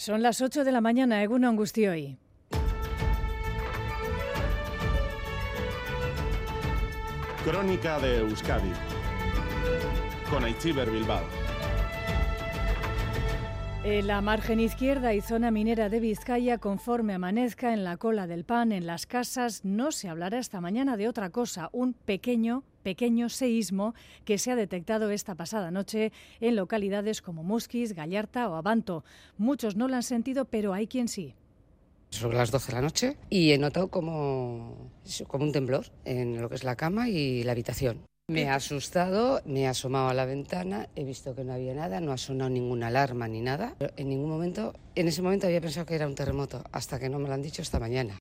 Son las 8 de la mañana, Egun hoy. Crónica de Euskadi con Aichiber Bilbao. En la margen izquierda y zona minera de Vizcaya, conforme amanezca en la cola del pan en las casas, no se hablará esta mañana de otra cosa, un pequeño pequeño seísmo que se ha detectado esta pasada noche en localidades como Musquis, Gallarta o Abanto. Muchos no lo han sentido, pero hay quien sí. Sobre las 12 de la noche y he notado como, como un temblor en lo que es la cama y la habitación. Me ha asustado, me he asomado a la ventana, he visto que no había nada, no ha sonado ninguna alarma ni nada. en ningún momento, en ese momento había pensado que era un terremoto, hasta que no me lo han dicho esta mañana.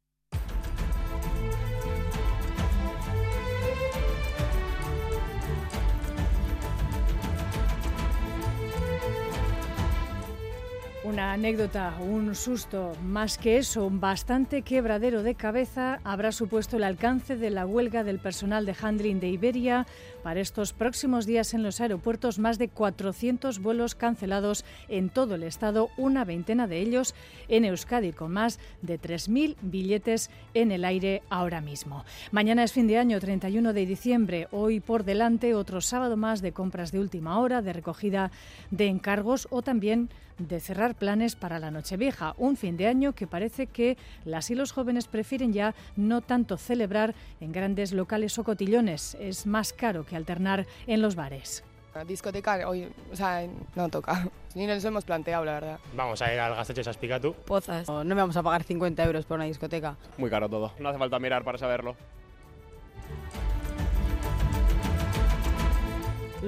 Una anécdota, un susto, más que eso, un bastante quebradero de cabeza habrá supuesto el alcance de la huelga del personal de handling de Iberia para estos próximos días en los aeropuertos. Más de 400 vuelos cancelados en todo el estado, una veintena de ellos en Euskadi, con más de 3.000 billetes en el aire ahora mismo. Mañana es fin de año, 31 de diciembre. Hoy por delante otro sábado más de compras de última hora, de recogida de encargos o también de cerrar planes para la Nochevieja, un fin de año que parece que las y los jóvenes prefieren ya no tanto celebrar en grandes locales o cotillones, es más caro que alternar en los bares. La discoteca hoy, o sea, no toca. Ni nos hemos planteado, la verdad. Vamos a ir al Gastecho Saspicatu. Pozas. No me vamos a pagar 50 euros por una discoteca. Muy caro todo. No hace falta mirar para saberlo.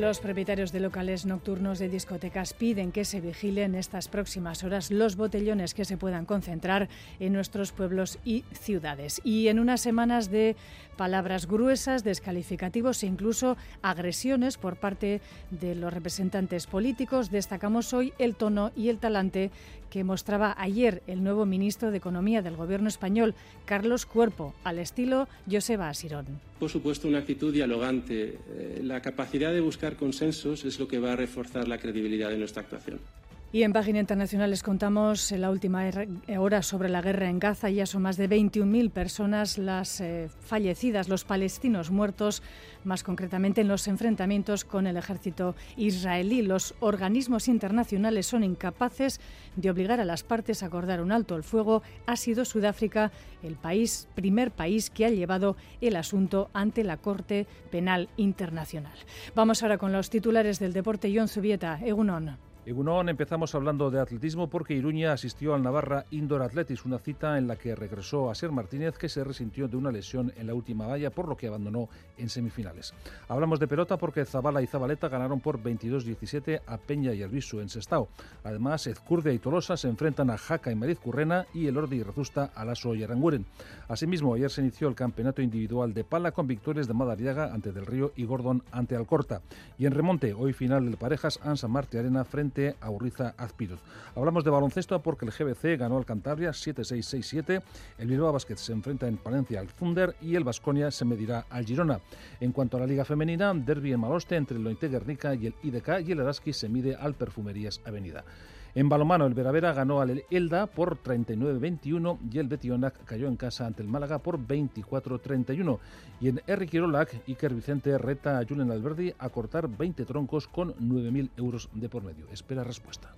Los propietarios de locales nocturnos de discotecas piden que se vigilen estas próximas horas los botellones que se puedan concentrar en nuestros pueblos y ciudades. Y en unas semanas de palabras gruesas, descalificativos e incluso agresiones por parte de los representantes políticos, destacamos hoy el tono y el talante que mostraba ayer el nuevo ministro de Economía del Gobierno español, Carlos Cuerpo, al estilo Joseba Asirón. Por supuesto, una actitud dialogante. Eh, la capacidad de buscar consensos es lo que va a reforzar la credibilidad de nuestra actuación. Y en Página Internacional les contamos la última hora sobre la guerra en Gaza. Ya son más de 21.000 personas las eh, fallecidas, los palestinos muertos, más concretamente en los enfrentamientos con el ejército israelí. Los organismos internacionales son incapaces de obligar a las partes a acordar un alto el fuego. Ha sido Sudáfrica el país, primer país que ha llevado el asunto ante la Corte Penal Internacional. Vamos ahora con los titulares del deporte. John Zubieta, Egunon. Egunon, empezamos hablando de atletismo porque Iruña asistió al Navarra Indoor Athletics, una cita en la que regresó a Ser Martínez, que se resintió de una lesión en la última valla, por lo que abandonó en semifinales. Hablamos de pelota porque Zabala y Zabaleta ganaron por 22-17 a Peña y Albisu en Sestao. Además, Ezcurdia y Tolosa se enfrentan a Jaca y Mariz Currena y el Ordi y Rezusta a Lasso y Aranguren. Asimismo, ayer se inició el campeonato individual de pala con victorias de Madariaga ante Del Río y Gordon ante Alcorta. Y en remonte, hoy final del parejas Ansa Marte Arena frente a Urriza Azpiroz. Hablamos de baloncesto porque el GBC ganó al Cantabria 7-6-6-7, el Bilbao Basket se enfrenta en Palencia al Thunder y el Vasconia se medirá al Girona. En cuanto a la Liga Femenina, derby en Maloste entre el Lointe Guernica y el IDK y el Araski se mide al Perfumerías Avenida. En balomano, el Veravera ganó al Elda por 39-21 y el Betionac cayó en casa ante el Málaga por 24-31. Y en R. Kirolac, Iker Vicente reta a Julen Alberdi a cortar 20 troncos con 9.000 euros de por medio. Espera respuesta.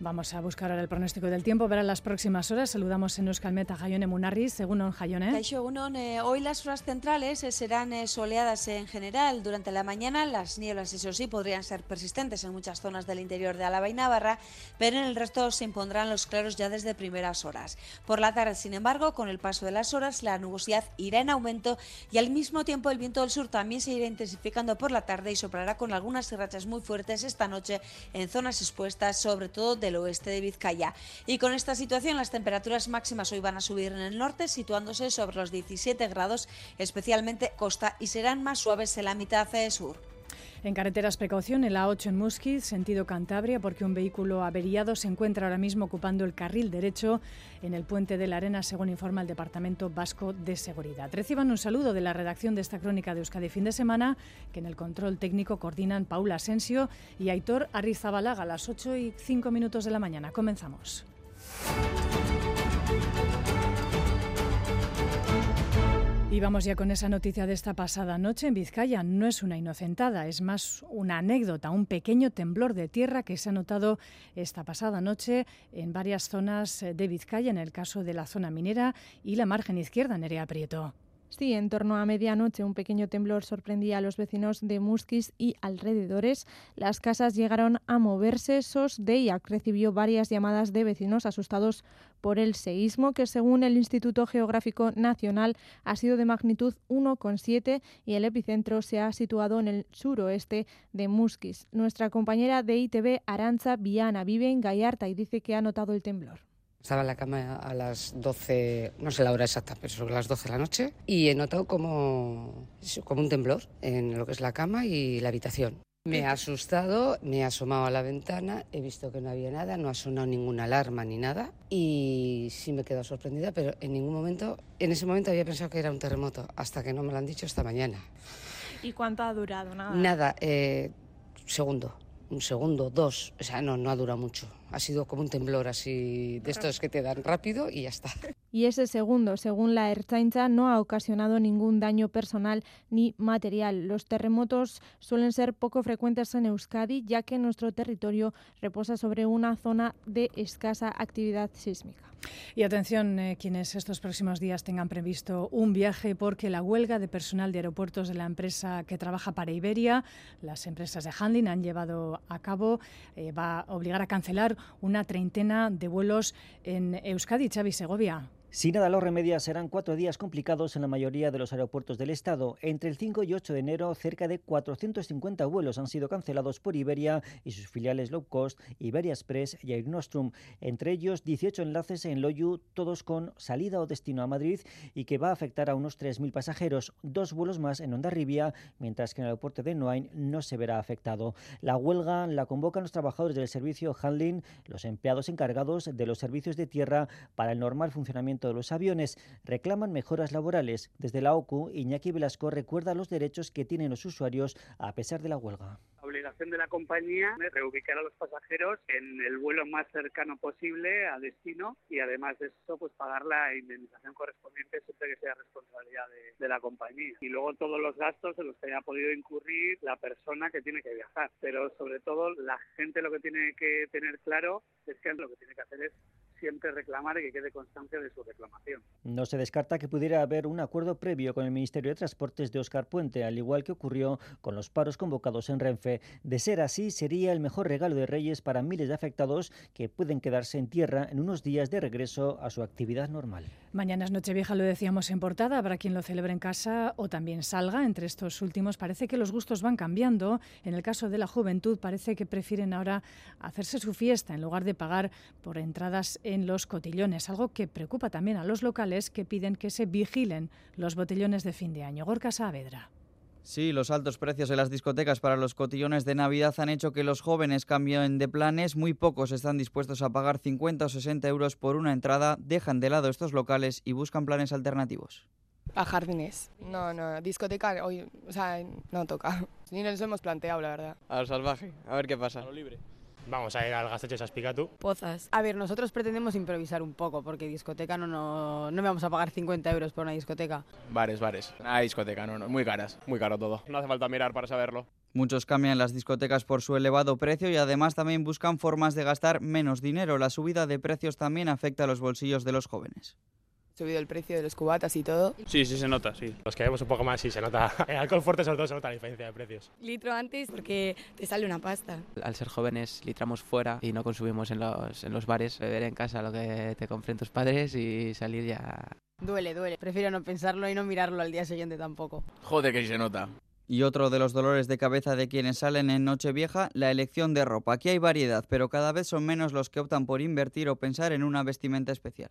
Vamos a buscar ahora el pronóstico del tiempo para las próximas horas. Saludamos en Euskalmet a Jaione Munarri, según On Jaione. Eh, hoy las horas centrales eh, serán eh, soleadas en general. Durante la mañana las nieblas, eso sí, podrían ser persistentes en muchas zonas del interior de Álava y Navarra, pero en el resto se impondrán los claros ya desde primeras horas. Por la tarde, sin embargo, con el paso de las horas, la nubosidad irá en aumento y al mismo tiempo el viento del sur también se irá intensificando por la tarde y soplará con algunas rachas muy fuertes esta noche en zonas expuestas, sobre todo de del oeste de Vizcaya. Y con esta situación las temperaturas máximas hoy van a subir en el norte, situándose sobre los 17 grados, especialmente costa, y serán más suaves en la mitad sur. En carreteras precaución, en la 8 en Musquiz, sentido Cantabria, porque un vehículo averiado se encuentra ahora mismo ocupando el carril derecho en el puente de la Arena, según informa el Departamento Vasco de Seguridad. Reciban un saludo de la redacción de esta crónica de Euskadi Fin de Semana, que en el control técnico coordinan Paula Asensio y Aitor Arrizabalaga a las 8 y 5 minutos de la mañana. Comenzamos. Y vamos ya con esa noticia de esta pasada noche en Vizcaya. No es una inocentada, es más una anécdota, un pequeño temblor de tierra que se ha notado esta pasada noche en varias zonas de Vizcaya, en el caso de la zona minera y la margen izquierda, Nerea Prieto. Sí, en torno a medianoche un pequeño temblor sorprendía a los vecinos de Musquis y alrededores. Las casas llegaron a moverse. SOS DEIAC recibió varias llamadas de vecinos asustados por el seísmo, que según el Instituto Geográfico Nacional ha sido de magnitud 1,7 y el epicentro se ha situado en el suroeste de Musquis. Nuestra compañera de ITV, Aranza Viana, vive en Gallarta y dice que ha notado el temblor. Estaba en la cama a las 12, no sé la hora exacta, pero sobre las 12 de la noche, y he notado como, como un temblor en lo que es la cama y la habitación. Me ha asustado, me he asomado a la ventana, he visto que no había nada, no ha sonado ninguna alarma ni nada y sí me he quedado sorprendida, pero en ningún momento, en ese momento había pensado que era un terremoto, hasta que no me lo han dicho esta mañana. ¿Y cuánto ha durado? Nada. Nada, eh, segundo, un segundo, dos, o sea, no, no ha durado mucho ha sido como un temblor así de estos que te dan rápido y ya está. Y ese segundo, según la Ertzaintza, no ha ocasionado ningún daño personal ni material. Los terremotos suelen ser poco frecuentes en Euskadi, ya que nuestro territorio reposa sobre una zona de escasa actividad sísmica. Y atención, eh, quienes estos próximos días tengan previsto un viaje, porque la huelga de personal de aeropuertos de la empresa que trabaja para Iberia, las empresas de handling han llevado a cabo, eh, va a obligar a cancelar una treintena de vuelos en Euskadi, Xavi Segovia. Si nada lo remedia, serán cuatro días complicados en la mayoría de los aeropuertos del Estado. Entre el 5 y 8 de enero, cerca de 450 vuelos han sido cancelados por Iberia y sus filiales low cost, Iberia Express y Air Nostrum. Entre ellos, 18 enlaces en Loyu, todos con salida o destino a Madrid y que va a afectar a unos 3.000 pasajeros. Dos vuelos más en Ondarribia, mientras que en el aeropuerto de Noain no se verá afectado. La huelga la convocan los trabajadores del servicio handling, los empleados encargados de los servicios de tierra para el normal funcionamiento de los aviones. Reclaman mejoras laborales. Desde la OCU, Iñaki Velasco recuerda los derechos que tienen los usuarios a pesar de la huelga. La obligación de la compañía es reubicar a los pasajeros en el vuelo más cercano posible a destino y además de eso pues pagar la indemnización correspondiente siempre que sea responsabilidad de, de la compañía. Y luego todos los gastos en los que haya podido incurrir la persona que tiene que viajar. Pero sobre todo la gente lo que tiene que tener claro es que lo que tiene que hacer es siempre reclamar y que quede constancia de su reclamación. No se descarta que pudiera haber un acuerdo previo con el Ministerio de Transportes de Oscar Puente, al igual que ocurrió con los paros convocados en Renfe. De ser así, sería el mejor regalo de Reyes para miles de afectados que pueden quedarse en tierra en unos días de regreso a su actividad normal. Mañana es Nochevieja, lo decíamos en portada, habrá quien lo celebre en casa o también salga. Entre estos últimos parece que los gustos van cambiando. En el caso de la juventud parece que prefieren ahora hacerse su fiesta en lugar de pagar por entradas en los cotillones, algo que preocupa también a los locales que piden que se vigilen los botellones de fin de año. Gorka Saavedra. Sí, los altos precios en las discotecas para los cotillones de Navidad han hecho que los jóvenes cambien de planes. Muy pocos están dispuestos a pagar 50 o 60 euros por una entrada, dejan de lado estos locales y buscan planes alternativos. A jardines. No, no, discoteca hoy, o sea, no toca. Ni nos hemos planteado, la verdad. Al salvaje, a ver qué pasa. A lo libre. Vamos a ir al Gasteche Saspicatu. Pozas. A ver, nosotros pretendemos improvisar un poco, porque discoteca no, no, no vamos a pagar 50 euros por una discoteca. Bares, bares. Ah, discoteca, no, no, muy caras, muy caro todo. No hace falta mirar para saberlo. Muchos cambian las discotecas por su elevado precio y además también buscan formas de gastar menos dinero. La subida de precios también afecta a los bolsillos de los jóvenes subido el precio de los cubatas y todo. Sí, sí se nota, sí. Los que vemos un poco más sí se nota. El alcohol fuerte sobre todo se nota la diferencia de precios. Litro antes porque te sale una pasta. Al ser jóvenes litramos fuera y no consumimos en los, en los bares. Beber en casa lo que te compren tus padres y salir ya... Duele, duele. Prefiero no pensarlo y no mirarlo al día siguiente tampoco. Joder que sí se nota. Y otro de los dolores de cabeza de quienes salen en Nochevieja, la elección de ropa. Aquí hay variedad, pero cada vez son menos los que optan por invertir o pensar en una vestimenta especial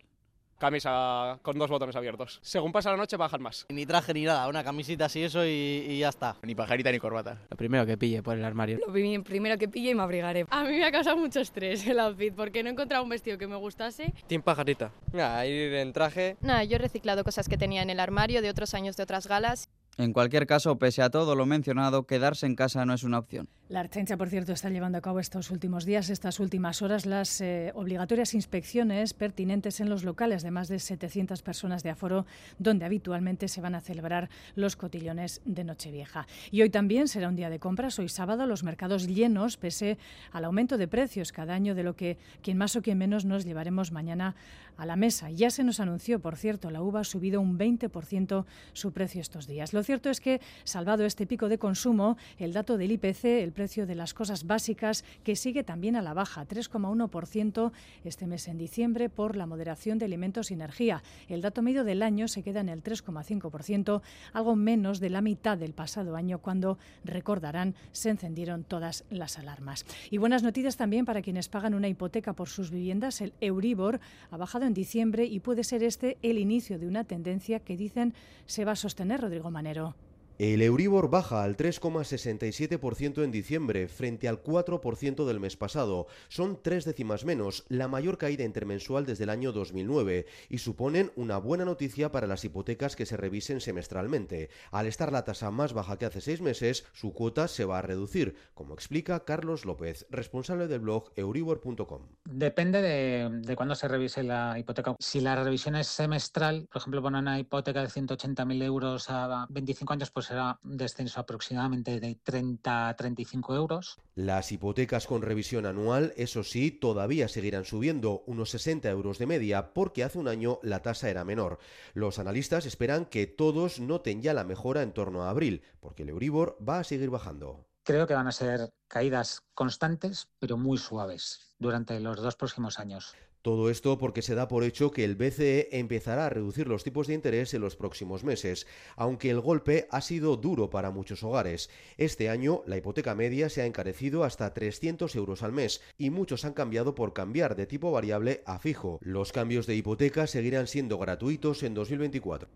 camisa con dos botones abiertos. Según pasa la noche bajan más. Ni traje ni nada, una camisita así eso y, y, ya está. Ni pajarita ni corbata. Lo primero que pille por el armario. Lo primero que pille y me abrigaré. A mí me ha causado mucho estrés el outfit porque no he encontrado un vestido que me gustase. Team pajarita. Nada, ir en traje. Nada, yo he reciclado cosas que tenía en el armario de otros años de otras galas En cualquier caso, pese a todo lo mencionado, quedarse en casa no es una opción. La Archencha, por cierto, está llevando a cabo estos últimos días, estas últimas horas, las eh, obligatorias inspecciones pertinentes en los locales de más de 700 personas de aforo, donde habitualmente se van a celebrar los cotillones de Nochevieja. Y hoy también será un día de compras. Hoy sábado los mercados llenos, pese al aumento de precios cada año de lo que quien más o quien menos nos llevaremos mañana a la mesa. Ya se nos anunció, por cierto, la uva ha subido un 20% su precio estos días. Lo cierto es que, salvado este pico de consumo, el dato del IPC, el precio de las cosas básicas, que sigue también a la baja, 3,1% este mes en diciembre por la moderación de alimentos y energía. El dato medio del año se queda en el 3,5%, algo menos de la mitad del pasado año, cuando, recordarán, se encendieron todas las alarmas. Y buenas noticias también para quienes pagan una hipoteca por sus viviendas. El Euribor ha bajado en diciembre y puede ser este el inicio de una tendencia que dicen se va a sostener, Rodrigo Manero. El Euribor baja al 3,67% en diciembre frente al 4% del mes pasado. Son tres décimas menos, la mayor caída intermensual desde el año 2009 y suponen una buena noticia para las hipotecas que se revisen semestralmente. Al estar la tasa más baja que hace seis meses, su cuota se va a reducir, como explica Carlos López, responsable del blog euribor.com. Depende de, cuándo se revise la hipoteca. Si la revisión es semestral, por ejemplo, poner una hipoteca de 180.000 euros a 25 años, pues será un descenso aproximadamente de 30 a 35 euros. Las hipotecas con revisión anual, eso sí, todavía seguirán subiendo unos 60 euros de media porque hace un año la tasa era menor. Los analistas esperan que todos noten ya la mejora en torno a abril, porque el Euribor va a seguir bajando. Creo que van a ser caídas constantes, pero muy suaves durante los dos próximos años. Todo esto porque se da por hecho que el BCE empezará a reducir los tipos de interés en los próximos meses, aunque el golpe ha sido duro para muchos hogares. Este año la hipoteca media se ha encarecido hasta 300 euros al mes y muchos han cambiado por cambiar de tipo variable a fijo. Los cambios de hipoteca seguirán siendo gratuitos en 2024.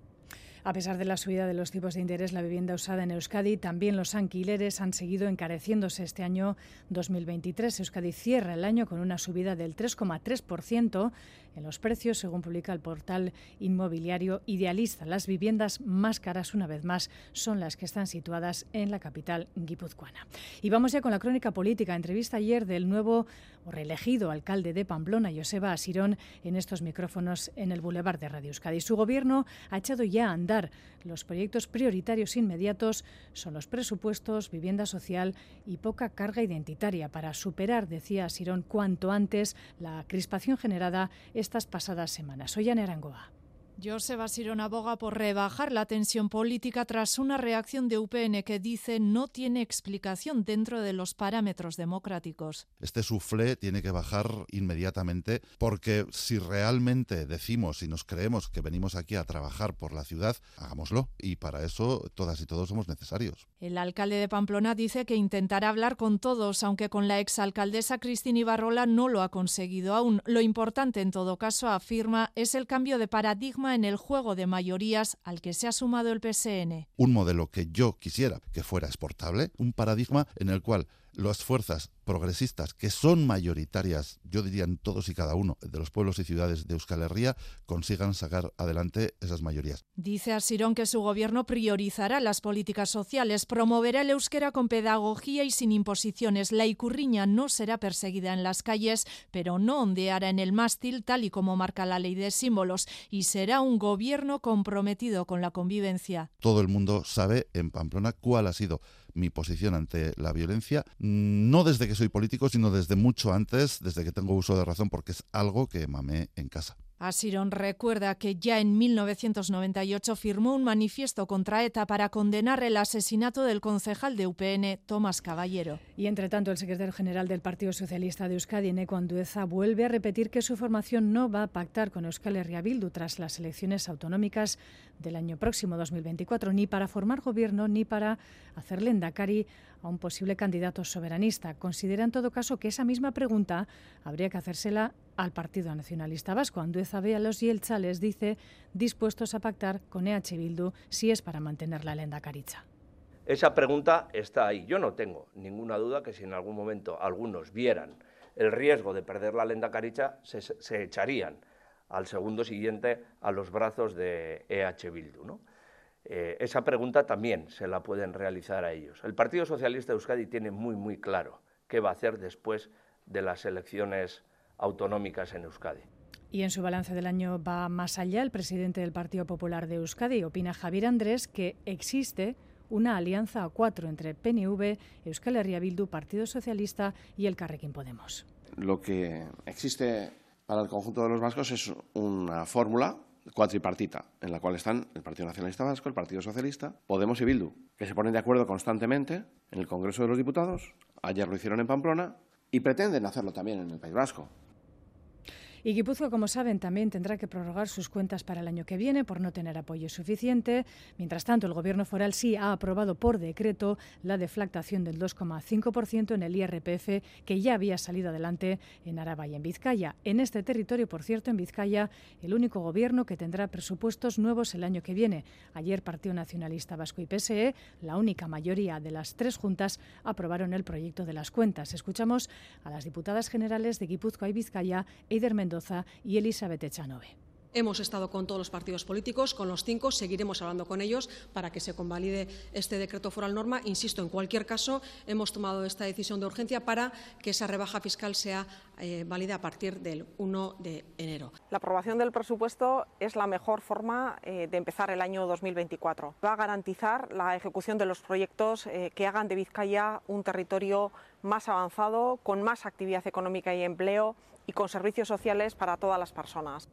A pesar de la subida de los tipos de interés, la vivienda usada en Euskadi, también los alquileres han seguido encareciéndose este año 2023. Euskadi cierra el año con una subida del 3,3% en los precios, según publica el portal inmobiliario Idealista. Las viviendas más caras, una vez más, son las que están situadas en la capital guipuzcoana. Y vamos ya con la crónica política. Entrevista ayer del nuevo o reelegido alcalde de Pamplona, Joseba Asirón, en estos micrófonos en el Boulevard de Radio Euskadi. Su gobierno ha echado ya a andar los proyectos prioritarios inmediatos son los presupuestos, vivienda social y poca carga identitaria para superar, decía Asirón, cuanto antes la crispación generada estas pasadas semanas. Soy Ana Arangoa. Joseba Sirón aboga por rebajar la tensión política tras una reacción de UPN que dice no tiene explicación dentro de los parámetros democráticos. Este suflé tiene que bajar inmediatamente porque si realmente decimos y nos creemos que venimos aquí a trabajar por la ciudad, hagámoslo y para eso todas y todos somos necesarios. El alcalde de Pamplona dice que intentará hablar con todos, aunque con la exalcaldesa Cristina Ibarrola no lo ha conseguido aún. Lo importante en todo caso, afirma, es el cambio de paradigma en el juego de mayorías al que se ha sumado el PSN. Un modelo que yo quisiera que fuera exportable, un paradigma en el cual las fuerzas progresistas, que son mayoritarias, yo diría en todos y cada uno de los pueblos y ciudades de Euskal Herria, consigan sacar adelante esas mayorías. Dice Asirón que su gobierno priorizará las políticas sociales, promoverá el euskera con pedagogía y sin imposiciones. La icurriña no será perseguida en las calles, pero no ondeará en el mástil, tal y como marca la ley de símbolos, y será un gobierno comprometido con la convivencia. Todo el mundo sabe en Pamplona cuál ha sido mi posición ante la violencia, no desde que soy político, sino desde mucho antes, desde que tengo uso de razón, porque es algo que mamé en casa. Asirón recuerda que ya en 1998 firmó un manifiesto contra ETA para condenar el asesinato del concejal de UPN, Tomás Caballero. Y entre tanto, el secretario general del Partido Socialista de Euskadi, Neco Andueza, vuelve a repetir que su formación no va a pactar con Euskal Herria tras las elecciones autonómicas del año próximo 2024, ni para formar gobierno ni para hacerle endacari a un posible candidato soberanista. Considera en todo caso que esa misma pregunta habría que hacérsela al Partido Nacionalista Vasco. Andueza ve a los Yelchales dice dispuestos a pactar con EH Bildu si es para mantener la lenda caricha. Esa pregunta está ahí. Yo no tengo ninguna duda que si en algún momento algunos vieran el riesgo de perder la lenda caricha, se, se echarían al segundo siguiente a los brazos de EH Bildu. ¿no? Eh, esa pregunta también se la pueden realizar a ellos. El Partido Socialista de Euskadi tiene muy, muy claro qué va a hacer después de las elecciones autonómicas en Euskadi. Y en su balance del año va más allá. El presidente del Partido Popular de Euskadi opina Javier Andrés que existe una alianza a cuatro entre PNV, Euskal Herria Bildu, Partido Socialista y el Carrequín Podemos. Lo que existe para el conjunto de los vascos es una fórmula cuatripartita, en la cual están el Partido Nacionalista Vasco, el Partido Socialista, Podemos y Bildu, que se ponen de acuerdo constantemente en el Congreso de los Diputados, ayer lo hicieron en Pamplona, y pretenden hacerlo también en el País Vasco. Y Guipúzcoa, como saben, también tendrá que prorrogar sus cuentas para el año que viene por no tener apoyo suficiente. Mientras tanto, el Gobierno foral sí ha aprobado por decreto la deflactación del 2,5% en el IRPF que ya había salido adelante en Araba y en Vizcaya. En este territorio, por cierto, en Vizcaya, el único Gobierno que tendrá presupuestos nuevos el año que viene. Ayer Partido Nacionalista Vasco y PSE, la única mayoría de las tres juntas, aprobaron el proyecto de las cuentas. Escuchamos a las diputadas generales de Guipúzcoa y Vizcaya, Eider Mendoza y Elizabeth Echanove. Hemos estado con todos los partidos políticos, con los cinco, seguiremos hablando con ellos para que se convalide este decreto foral norma. Insisto, en cualquier caso, hemos tomado esta decisión de urgencia para que esa rebaja fiscal sea eh, válida a partir del 1 de enero. La aprobación del presupuesto es la mejor forma eh, de empezar el año 2024. Va a garantizar la ejecución de los proyectos eh, que hagan de Vizcaya un territorio más avanzado, con más actividad económica y empleo y con servicios sociales para todas las personas.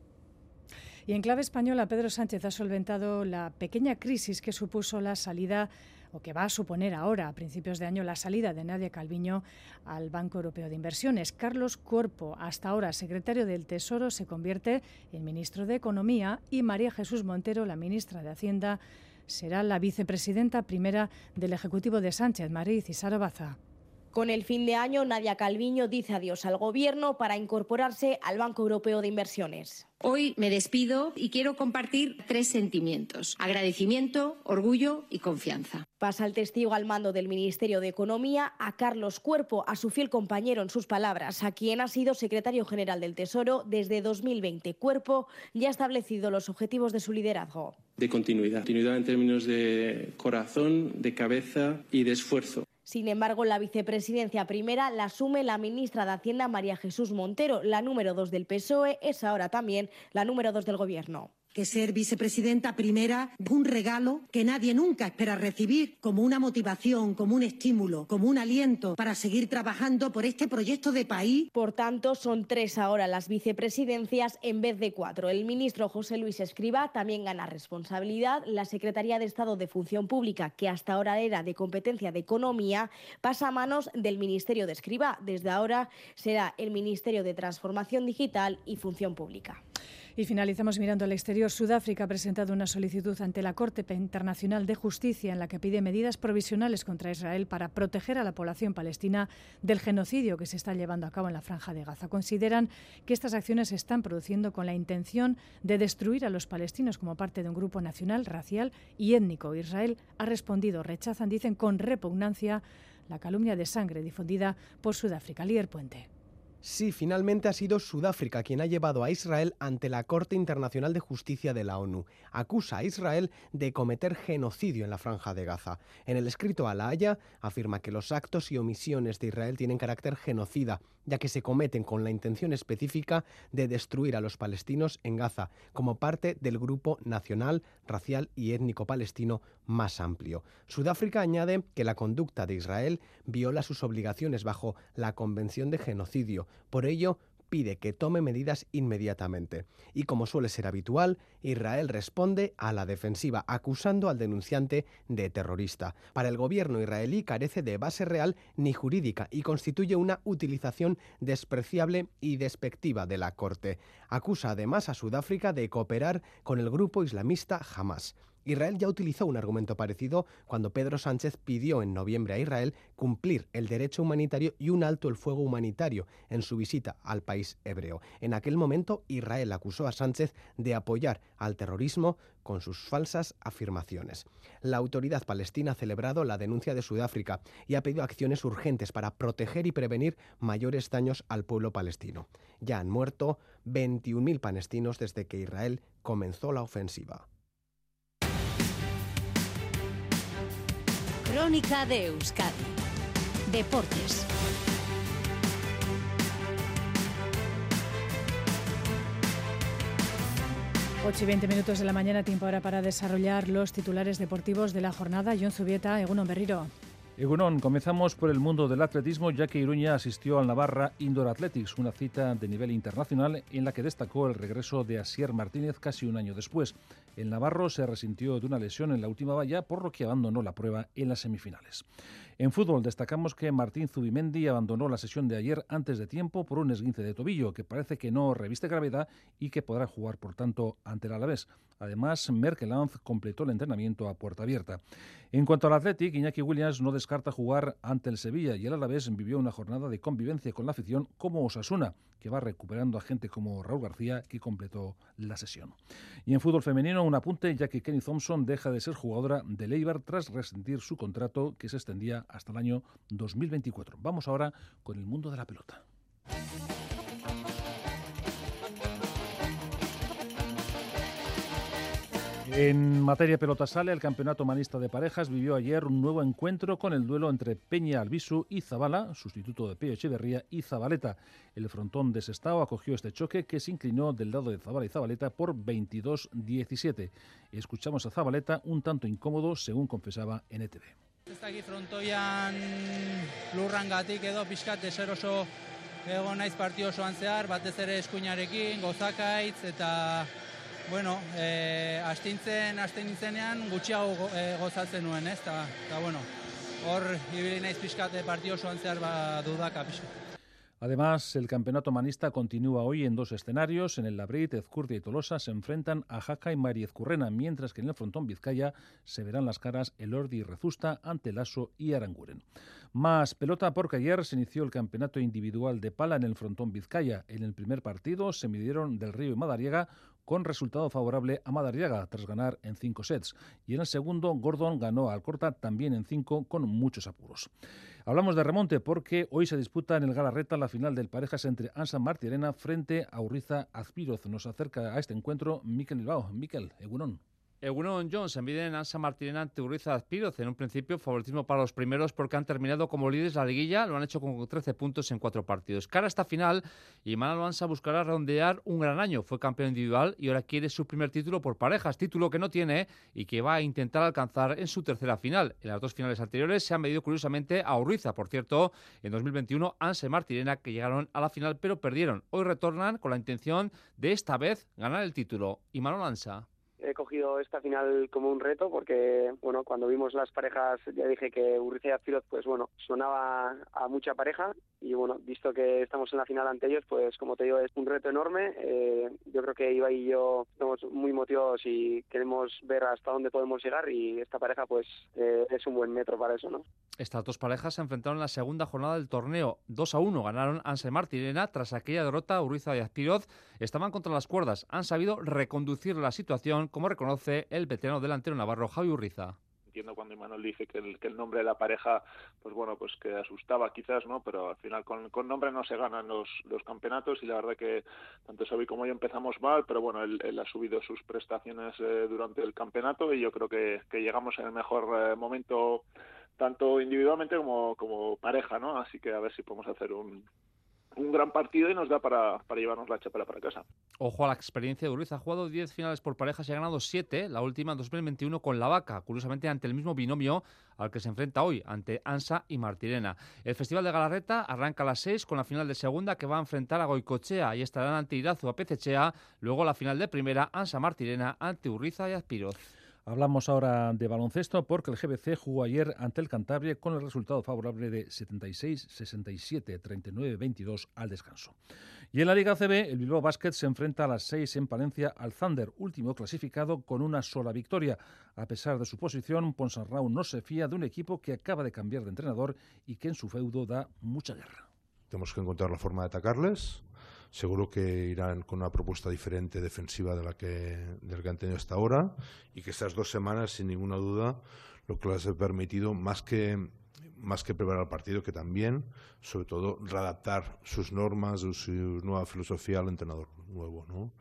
Y en clave española, Pedro Sánchez ha solventado la pequeña crisis que supuso la salida o que va a suponer ahora, a principios de año, la salida de Nadia Calviño al Banco Europeo de Inversiones. Carlos Cuerpo, hasta ahora secretario del Tesoro, se convierte en ministro de Economía y María Jesús Montero, la ministra de Hacienda, será la vicepresidenta primera del Ejecutivo de Sánchez, María Cisaro Baza. Con el fin de año, Nadia Calviño dice adiós al Gobierno para incorporarse al Banco Europeo de Inversiones. Hoy me despido y quiero compartir tres sentimientos, agradecimiento, orgullo y confianza. Pasa el testigo al mando del Ministerio de Economía a Carlos Cuerpo, a su fiel compañero en sus palabras, a quien ha sido secretario general del Tesoro desde 2020. Cuerpo ya ha establecido los objetivos de su liderazgo. De continuidad, continuidad en términos de corazón, de cabeza y de esfuerzo. Sin embargo, la vicepresidencia primera la asume la ministra de Hacienda María Jesús Montero. La número dos del PSOE es ahora también la número dos del Gobierno que ser vicepresidenta primera es un regalo que nadie nunca espera recibir como una motivación, como un estímulo, como un aliento para seguir trabajando por este proyecto de país. Por tanto, son tres ahora las vicepresidencias en vez de cuatro. El ministro José Luis Escriba también gana responsabilidad. La Secretaría de Estado de Función Pública, que hasta ahora era de competencia de Economía, pasa a manos del Ministerio de Escriba. Desde ahora será el Ministerio de Transformación Digital y Función Pública. Y finalizamos mirando al exterior. Sudáfrica ha presentado una solicitud ante la Corte Internacional de Justicia en la que pide medidas provisionales contra Israel para proteger a la población palestina del genocidio que se está llevando a cabo en la franja de Gaza. Consideran que estas acciones se están produciendo con la intención de destruir a los palestinos como parte de un grupo nacional, racial y étnico. Israel ha respondido, rechazan, dicen, con repugnancia la calumnia de sangre difundida por Sudáfrica. Lier Puente. Sí, finalmente ha sido Sudáfrica quien ha llevado a Israel ante la Corte Internacional de Justicia de la ONU. Acusa a Israel de cometer genocidio en la franja de Gaza. En el escrito a La Haya afirma que los actos y omisiones de Israel tienen carácter genocida, ya que se cometen con la intención específica de destruir a los palestinos en Gaza, como parte del grupo nacional, racial y étnico palestino más amplio. Sudáfrica añade que la conducta de Israel viola sus obligaciones bajo la Convención de Genocidio. Por ello, pide que tome medidas inmediatamente. Y como suele ser habitual, Israel responde a la defensiva, acusando al denunciante de terrorista. Para el gobierno israelí carece de base real ni jurídica y constituye una utilización despreciable y despectiva de la Corte. Acusa además a Sudáfrica de cooperar con el grupo islamista Hamas. Israel ya utilizó un argumento parecido cuando Pedro Sánchez pidió en noviembre a Israel cumplir el derecho humanitario y un alto el fuego humanitario en su visita al país hebreo. En aquel momento, Israel acusó a Sánchez de apoyar al terrorismo con sus falsas afirmaciones. La autoridad palestina ha celebrado la denuncia de Sudáfrica y ha pedido acciones urgentes para proteger y prevenir mayores daños al pueblo palestino. Ya han muerto 21.000 palestinos desde que Israel comenzó la ofensiva. Crónica de Euskadi. Deportes. 8 y 20 minutos de la mañana, tiempo ahora para desarrollar los titulares deportivos de la jornada. John Zubieta, Egunon Berriro. Egunon, comenzamos por el mundo del atletismo, ya que Iruña asistió al Navarra Indoor Athletics, una cita de nivel internacional en la que destacó el regreso de Asier Martínez casi un año después. El Navarro se resintió de una lesión en la última valla, por lo que abandonó la prueba en las semifinales. En fútbol destacamos que Martín Zubimendi abandonó la sesión de ayer antes de tiempo por un esguince de tobillo que parece que no reviste gravedad y que podrá jugar por tanto ante el Alavés. Además, Merkelanz completó el entrenamiento a puerta abierta. En cuanto al Athletic, Iñaki Williams no descarta jugar ante el Sevilla y el Alavés vivió una jornada de convivencia con la afición como Osasuna, que va recuperando a gente como Raúl García, que completó la sesión. Y en fútbol femenino, un apunte, ya que Kenny Thompson deja de ser jugadora de Leibar tras resentir su contrato que se extendía hasta el año 2024. Vamos ahora con el mundo de la pelota. En materia pelota sale, el campeonato manista de parejas vivió ayer un nuevo encuentro con el duelo entre Peña Albisu y Zabala, sustituto de Pío Echeverría, y Zabaleta. El frontón de Sestao acogió este choque que se inclinó del lado de Zabala y Zabaleta por 22-17. Escuchamos a Zabaleta un tanto incómodo, según confesaba en ETV. Ez dakit frontoian lurrangatik edo pixkat deseroso egon naiz partio osoan zehar, batez ere eskuinarekin, gozakaitz eta bueno, e, astintzen, astintzenean gutxiago go, e, gozatzen nuen, ez? Eta, eta bueno, hor ibili naiz pixkat partio osoan zehar ba, dudaka. Además, el campeonato manista continúa hoy en dos escenarios. En el Labrit, Ezcurdia y Tolosa se enfrentan a Jaca y Mariezcurrena, mientras que en el frontón Vizcaya se verán las caras Elordi y Rezusta ante Lasso y Aranguren. Más pelota porque ayer se inició el campeonato individual de pala en el frontón Vizcaya. En el primer partido se midieron Del Río y Madariaga con resultado favorable a Madariaga tras ganar en cinco sets. Y en el segundo, Gordon ganó al Corta también en cinco con muchos apuros. Hablamos de remonte porque hoy se disputa en el Galarreta la final del parejas entre Ansa Martirena frente a Urriza Azpiroz. Nos acerca a este encuentro Miquel Bilbao. Miquel, Egunon. Egunon Jones envidia en Ansa Martirena ante Uriza Azpiroz. En un principio, favoritismo para los primeros porque han terminado como líderes la liguilla. Lo han hecho con 13 puntos en cuatro partidos. Cara a esta final, y Manuel Ansa buscará redondear un gran año. Fue campeón individual y ahora quiere su primer título por parejas. Título que no tiene y que va a intentar alcanzar en su tercera final. En las dos finales anteriores se han medido curiosamente a Uriza. Por cierto, en 2021, Ansa y Martirena que llegaron a la final pero perdieron. Hoy retornan con la intención de esta vez ganar el título. Y Manuel Ansa he cogido esta final como un reto porque, bueno, cuando vimos las parejas ya dije que Urriza y Azpiroz, pues bueno, sonaba a mucha pareja y bueno, visto que estamos en la final ante ellos, pues como te digo, es un reto enorme. Eh, yo creo que Iba y yo estamos muy motivados y queremos ver hasta dónde podemos llegar y esta pareja pues eh, es un buen metro para eso, ¿no? Estas dos parejas se enfrentaron en la segunda jornada del torneo. 2 a 1 ganaron Anse Martirena tras aquella derrota Urriza y Azpiroz. Estaban contra las cuerdas. Han sabido reconducir la situación como reconoce el veterano delantero navarro Javi Urriza entiendo cuando Imanol dice que el, nombre de la pareja, pues bueno, pues que asustaba quizás, ¿no? Pero al final con, con nombre no se ganan los, los campeonatos y la verdad que tanto Xavi como yo empezamos mal, pero bueno, él, ha subido sus prestaciones eh, durante el campeonato y yo creo que, llegamos en el mejor eh, momento tanto individualmente como pareja, ¿no? Así que a ver si podemos hacer un, un gran partido y nos da para, para llevarnos la chapela para casa. Ojo a la experiencia de Uriz. Ha jugado 10 finales por parejas y ha ganado 7, la última en 2021 con la vaca, curiosamente ante el mismo binomio al que se enfrenta hoy, ante Ansa y Martirena. El Festival de Galarreta arranca a las 6 con la final de segunda que va a enfrentar a Goicochea y estarán ante Irazu a Pecechea, luego la final de primera Ansa Martirena ante Urriza y Azpiroz. Hablamos ahora de baloncesto porque el GBC jugó ayer ante el Cantabria con el resultado favorable de 76-67, 39-22 al descanso. Y en la Liga CB, el Bilbao Basket se enfrenta a las 6 en Palencia al Thunder, último clasificado con una sola victoria. A pesar de su posición, Ponsarrao no se fía de un equipo que acaba de cambiar de entrenador y que en su feudo da mucha guerra. Tenemos que encontrar la forma de atacarles seguro que irán con una propuesta diferente defensiva de la que, del que han tenido hasta ahora y que estas dos semanas, sin ninguna duda, lo que les ha permitido, más que, más que preparar el partido, que también, sobre todo, readaptar sus normas, su nueva filosofía al entrenador nuevo, ¿no?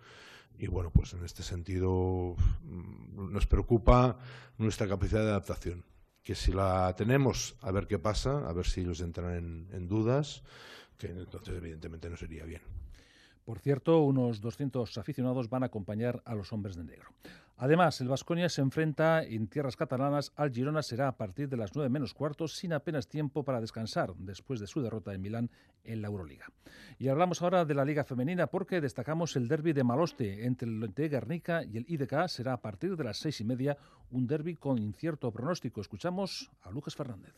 Y bueno, pues en este sentido nos preocupa nuestra capacidad de adaptación que si la tenemos, a ver qué pasa, a ver si ellos entran en, en dudas, que entonces evidentemente no sería bien. Por cierto, unos 200 aficionados van a acompañar a los hombres de negro. Además, el Vasconia se enfrenta en tierras catalanas al Girona será a partir de las 9 menos cuartos, sin apenas tiempo para descansar después de su derrota en Milán en la Euroliga. Y hablamos ahora de la Liga Femenina porque destacamos el derby de Maloste entre el Lente Guernica y el IDK. Será a partir de las seis y media un derby con incierto pronóstico. Escuchamos a Lucas Fernández.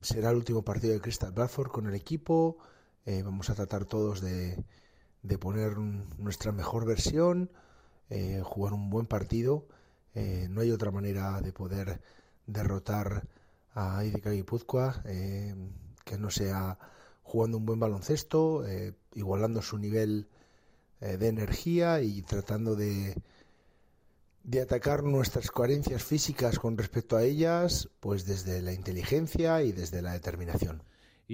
Será el último partido de Crystal Bradford con el equipo. Eh, vamos a tratar todos de de poner nuestra mejor versión, eh, jugar un buen partido. Eh, no hay otra manera de poder derrotar a IDK Guipúzcoa eh, que no sea jugando un buen baloncesto, igualando su nivel de energía y tratando de, de atacar nuestras carencias físicas con respecto a ellas, pues desde la inteligencia y desde la determinación.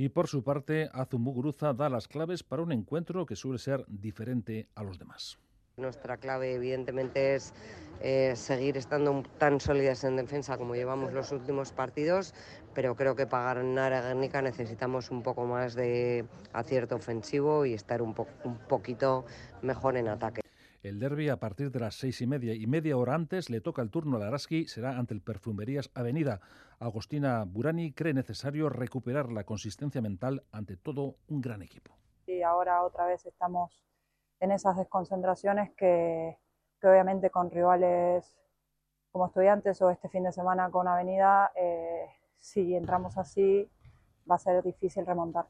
Y por su parte, Azumuguruza da las claves para un encuentro que suele ser diferente a los demás. Nuestra clave, evidentemente, es eh, seguir estando tan sólidas en defensa como llevamos los últimos partidos, pero creo que para ganar a Guernica necesitamos un poco más de acierto ofensivo y estar un, un poquito mejor en ataque. El derby a partir de las seis y media y media hora antes le toca el turno a Laraski, será ante el Perfumerías Avenida. Agostina Burani cree necesario recuperar la consistencia mental ante todo un gran equipo. Y ahora otra vez estamos en esas desconcentraciones que, obviamente con rivales como estudiantes o este fin de semana con Avenida, eh, si entramos así va a ser difícil remontar.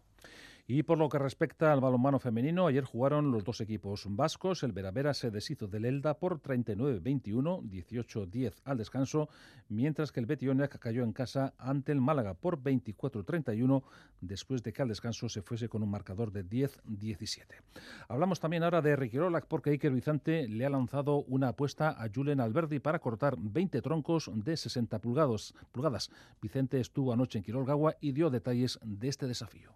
Y por lo que respecta al balonmano femenino, ayer jugaron los dos equipos vascos. El Veravera se deshizo del Elda por 39-21, 18-10 al descanso, mientras que el Betionac cayó en casa ante el Málaga por 24-31, después de que al descanso se fuese con un marcador de 10-17. Hablamos también ahora de Riquirolac porque Iker Vicente le ha lanzado una apuesta a Julen Alberdi para cortar 20 troncos de 60 pulgadas. Vicente estuvo anoche en Quirolgagua y dio detalles de este desafío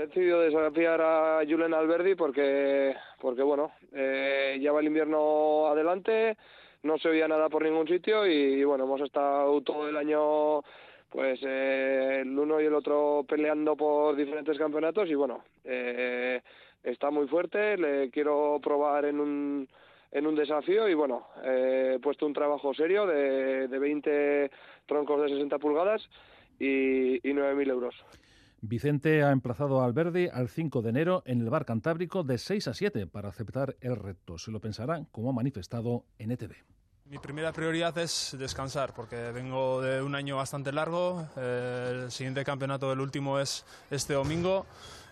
he decidido desafiar a Julen Alberdi porque, porque bueno, eh, ya va el invierno adelante, no se oía nada por ningún sitio y, bueno, hemos estado todo el año pues eh, el uno y el otro peleando por diferentes campeonatos y bueno, eh, está muy fuerte, le quiero probar en un, en un desafío y bueno, he puesto un trabajo serio de, de 20 troncos de 60 pulgadas y, y 9.000 euros. Vicente ha emplazado al Verde al 5 de enero en el bar Cantábrico de 6 a 7 para aceptar el reto. Se lo pensará, como ha manifestado en ETV. Mi primera prioridad es descansar, porque vengo de un año bastante largo. El siguiente campeonato, el último, es este domingo.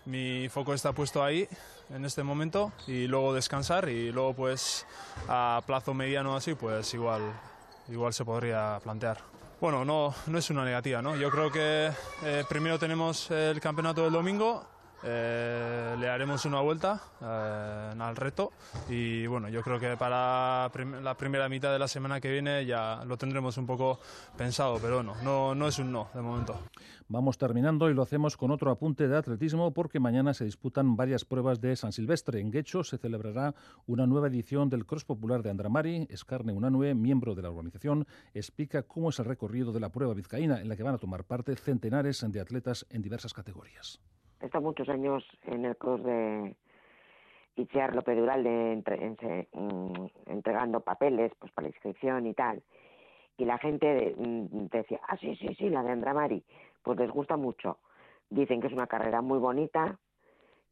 Mi foco está puesto ahí en este momento y luego descansar y luego pues a plazo mediano así pues igual, igual se podría plantear. Bueno, no, no es una negativa, ¿no? Yo creo que eh, primero tenemos el campeonato del domingo eh, le haremos una vuelta eh, al reto y bueno, yo creo que para la primera mitad de la semana que viene ya lo tendremos un poco pensado, pero no, no, no es un no de momento. Vamos terminando y lo hacemos con otro apunte de atletismo porque mañana se disputan varias pruebas de San Silvestre. En Guecho se celebrará una nueva edición del Cross Popular de Andramari. Escarne Unanue, miembro de la organización, explica cómo es el recorrido de la prueba vizcaína en la que van a tomar parte centenares de atletas en diversas categorías he estado muchos años en el curso de Itziar López Dural de mm, entregando papeles pues para la inscripción y tal. Y la gente mm, decía, ah, sí, sí, sí, la de Andramari. Pues les gusta mucho. Dicen que es una carrera muy bonita,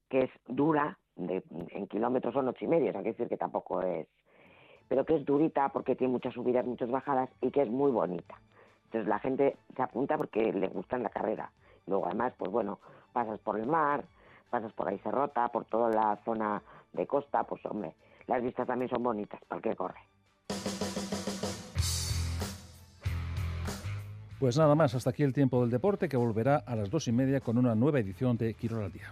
que es dura, en kilómetros son ocho y medio, hay que decir que tampoco es, pero que es durita porque tiene muchas subidas, muchas bajadas y que es muy bonita. Entonces la gente se apunta porque le gusta la carrera. Luego además, pues bueno, pasas por el mar, pasas por ahí Serrota, por toda la zona de costa, pues hombre, las vistas también son bonitas para que corre. Pues nada más, hasta aquí el tiempo del deporte que volverá a las dos y media con una nueva edición de Quirón al Día.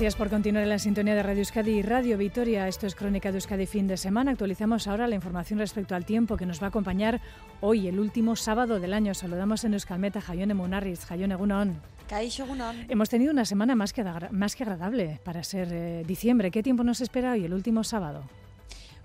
Gracias por continuar en la sintonía de Radio Euskadi y Radio Vitoria. Esto es Crónica de Euskadi fin de semana. Actualizamos ahora la información respecto al tiempo que nos va a acompañar hoy, el último sábado del año. Saludamos en Euskalmeta, Jayone Munarriz, Jayone Gunon. Hemos tenido una semana más que, más que agradable para ser eh, diciembre. ¿Qué tiempo nos espera hoy, el último sábado?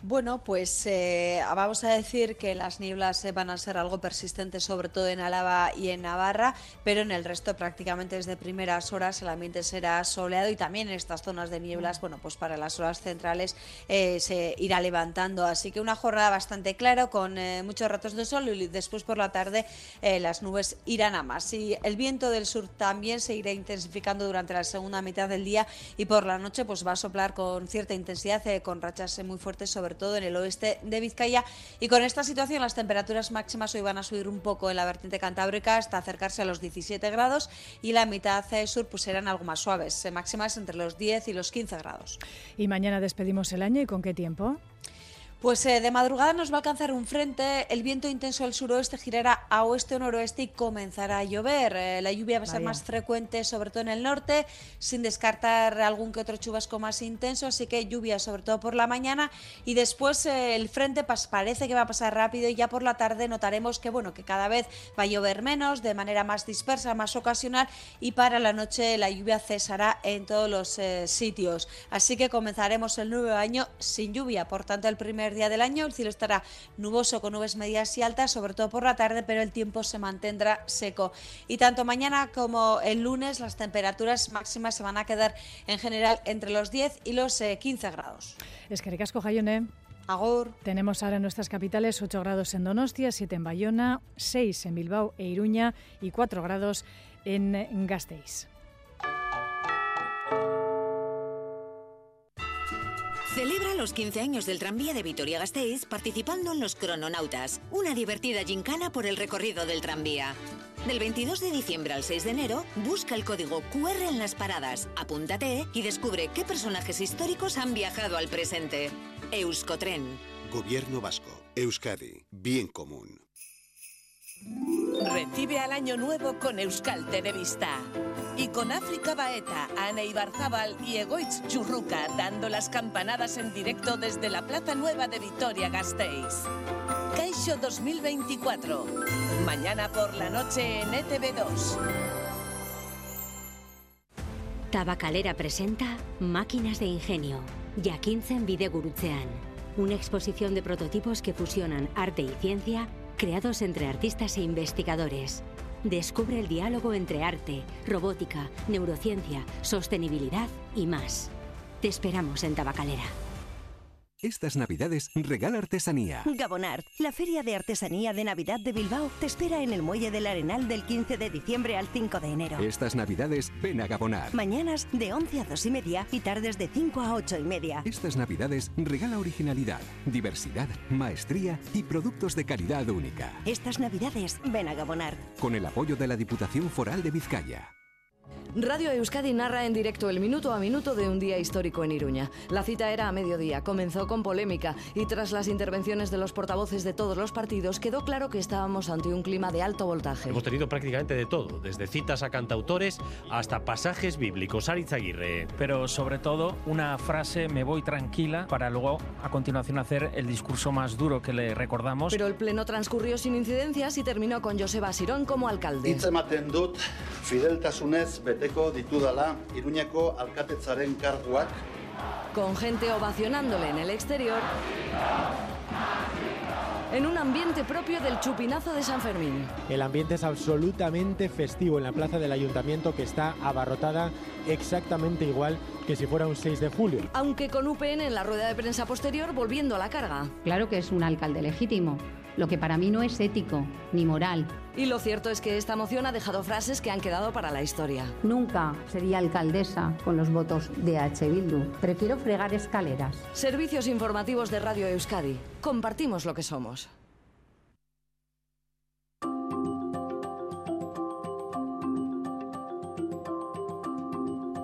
Bueno, pues eh, vamos a decir que las nieblas eh, van a ser algo persistentes, sobre todo en Álava y en Navarra, pero en el resto prácticamente desde primeras horas el ambiente será soleado y también en estas zonas de nieblas, bueno, pues para las horas centrales eh, se irá levantando. Así que una jornada bastante clara con muchos ratos de sol y después por la tarde las nubes irán a más. Y el viento del sur también se irá intensificando durante la segunda mitad del día y por la noche pues va a soplar con cierta intensidad, con rachas muy fuertes sobre todo en el oeste de Vizcaya. Y con esta situación las temperaturas máximas hoy van a subir un poco en la vertiente cantábrica hasta acercarse a los 17 grados y la mitad sur pues serán algo más suaves, máximas entre los 10 y los 15 grados. Y mañana despedimos el año y con qué tiempo? Pues eh, de madrugada nos va a alcanzar un frente, el viento intenso del suroeste girará a oeste o noroeste y comenzará a llover. Eh, la lluvia va a ser más frecuente, sobre todo en el norte, sin descartar algún que otro chubasco más intenso, así que lluvia sobre todo por la mañana y después eh, el frente parece que va a pasar rápido y ya por la tarde notaremos que bueno, que cada vez va a llover menos, de manera más dispersa, más ocasional y para la noche la lluvia cesará en todos los sitios. Así que comenzaremos el nuevo año sin lluvia, por tanto el primer día del año. El cielo estará nuboso con nubes medias y altas, sobre todo por la tarde, pero el tiempo se mantendrá seco. Y tanto mañana como el lunes las temperaturas máximas se van a quedar en general entre los 10 y los 15 eh, grados. Es que ricasco, Jayone. Agur. Tenemos ahora en nuestras capitales 8 grados en Donostia, 7 en Bayona, 6 en Bilbao e Iruña y 4 grados en Gasteiz. Celebra los 15 años del tranvía de Vitoria-Gasteiz participando en los Crononautas, una divertida gincana por el recorrido del tranvía. Del 22 de diciembre al 6 de enero, busca el código QR en las paradas, apúntate y descubre qué personajes históricos han viajado al presente. Euskotren. Gobierno Vasco. Euskadi. Bien común. Recibe al año nuevo con Euskal Televista. Y con África Baeta, Ana Ibarzábal y Egoitz Churruca dando las campanadas en directo desde la Plaza Nueva de Vitoria-Gasteiz. Caixo 2024. Mañana por la noche en ETV2. Tabacalera presenta Máquinas de Ingenio. en Bidegurutzean. Una exposición de prototipos que fusionan arte y ciencia creados entre artistas e investigadores. Descubre el diálogo entre arte, robótica, neurociencia, sostenibilidad y más. Te esperamos en Tabacalera. Estas Navidades regala artesanía. Gabonart, la feria de artesanía de Navidad de Bilbao, te espera en el Muelle del Arenal del 15 de diciembre al 5 de enero. Estas Navidades ven a Gabonart. Mañanas de 11 a 2 y media y tardes de 5 a 8 y media. Estas Navidades regala originalidad, diversidad, maestría y productos de calidad única. Estas Navidades ven a Gabonart. Con el apoyo de la Diputación Foral de Vizcaya. Radio Euskadi narra en directo el minuto a minuto de un día histórico en Iruña. La cita era a mediodía, comenzó con polémica y tras las intervenciones de los portavoces de todos los partidos quedó claro que estábamos ante un clima de alto voltaje. Hemos tenido prácticamente de todo, desde citas a cantautores hasta pasajes bíblicos. Aritz Aguirre. Pero sobre todo una frase, me voy tranquila, para luego a continuación hacer el discurso más duro que le recordamos. Pero el pleno transcurrió sin incidencias y terminó con Joseba Sirón como alcalde. Beteko ditudala Iruñako alkatetzaren karguak. Con gente ovacionándole en el exterior. En un ambiente propio del chupinazo de San Fermín. El ambiente es absolutamente festivo en la plaza del ayuntamiento que está abarrotada exactamente igual que si fuera un 6 de julio. Aunque con UPN en la rueda de prensa posterior volviendo a la carga. Claro que es un alcalde legítimo lo que para mí no es ético ni moral. Y lo cierto es que esta moción ha dejado frases que han quedado para la historia. Nunca sería alcaldesa con los votos de H. Bildu. Prefiero fregar escaleras. Servicios informativos de Radio Euskadi. Compartimos lo que somos.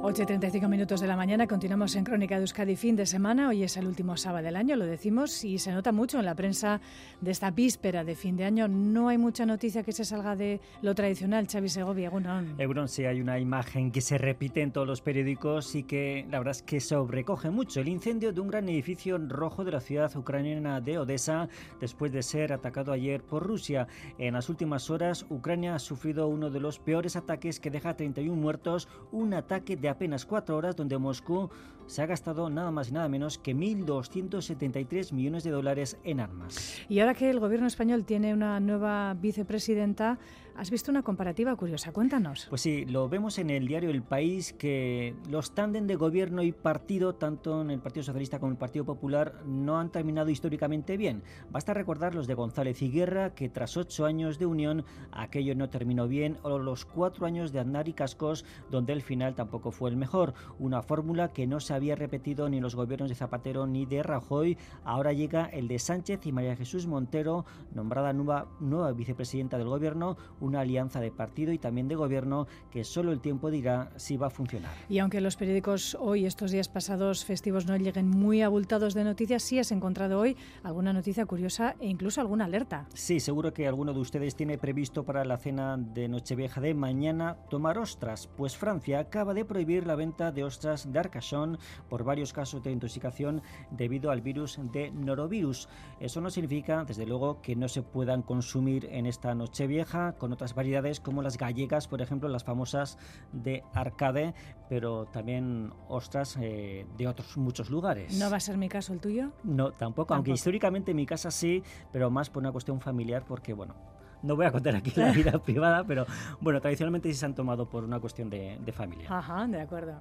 8.35 minutos de la mañana, continuamos en Crónica de Euskadi fin de semana. Hoy es el último sábado del año, lo decimos, y se nota mucho en la prensa de esta víspera de fin de año. No hay mucha noticia que se salga de lo tradicional, Xavi Segovia, Egunon. Egunon, sí, hay una imagen que se repite en todos los periódicos y que la verdad es que sobrecoge mucho. El incendio de un gran edificio rojo de la ciudad ucraniana de Odessa, después de ser atacado ayer por Rusia. En las últimas horas, Ucrania ha sufrido uno de los peores ataques que deja 31 muertos, un ataque de apenas cuatro horas donde Moscú se ha gastado nada más y nada menos que 1.273 millones de dólares en armas. Y ahora que el gobierno español tiene una nueva vicepresidenta, Has visto una comparativa curiosa, cuéntanos. Pues sí, lo vemos en el diario El País que los tándem de gobierno y partido, tanto en el Partido Socialista como en el Partido Popular, no han terminado históricamente bien. Basta recordar los de González y Guerra, que tras ocho años de unión aquello no terminó bien, o los cuatro años de Aznar y Cascos, donde el final tampoco fue el mejor. Una fórmula que no se había repetido ni en los gobiernos de Zapatero ni de Rajoy. Ahora llega el de Sánchez y María Jesús Montero, nombrada nueva, nueva vicepresidenta del gobierno una alianza de partido y también de gobierno que solo el tiempo dirá si va a funcionar. Y aunque los periódicos hoy, estos días pasados festivos, no lleguen muy abultados de noticias, sí has encontrado hoy alguna noticia curiosa e incluso alguna alerta. Sí, seguro que alguno de ustedes tiene previsto para la cena de Nochevieja de mañana tomar ostras, pues Francia acaba de prohibir la venta de ostras de Arcachon por varios casos de intoxicación debido al virus de norovirus. Eso no significa, desde luego, que no se puedan consumir en esta Nochevieja con otras variedades como las gallegas, por ejemplo, las famosas de Arcade, pero también ostras eh, de otros muchos lugares. ¿No va a ser mi caso el tuyo? No, tampoco, aunque históricamente mi casa sí, pero más por una cuestión familiar, porque bueno, no voy a contar aquí la vida privada, pero bueno, tradicionalmente sí se han tomado por una cuestión de, de familia. Ajá, de acuerdo.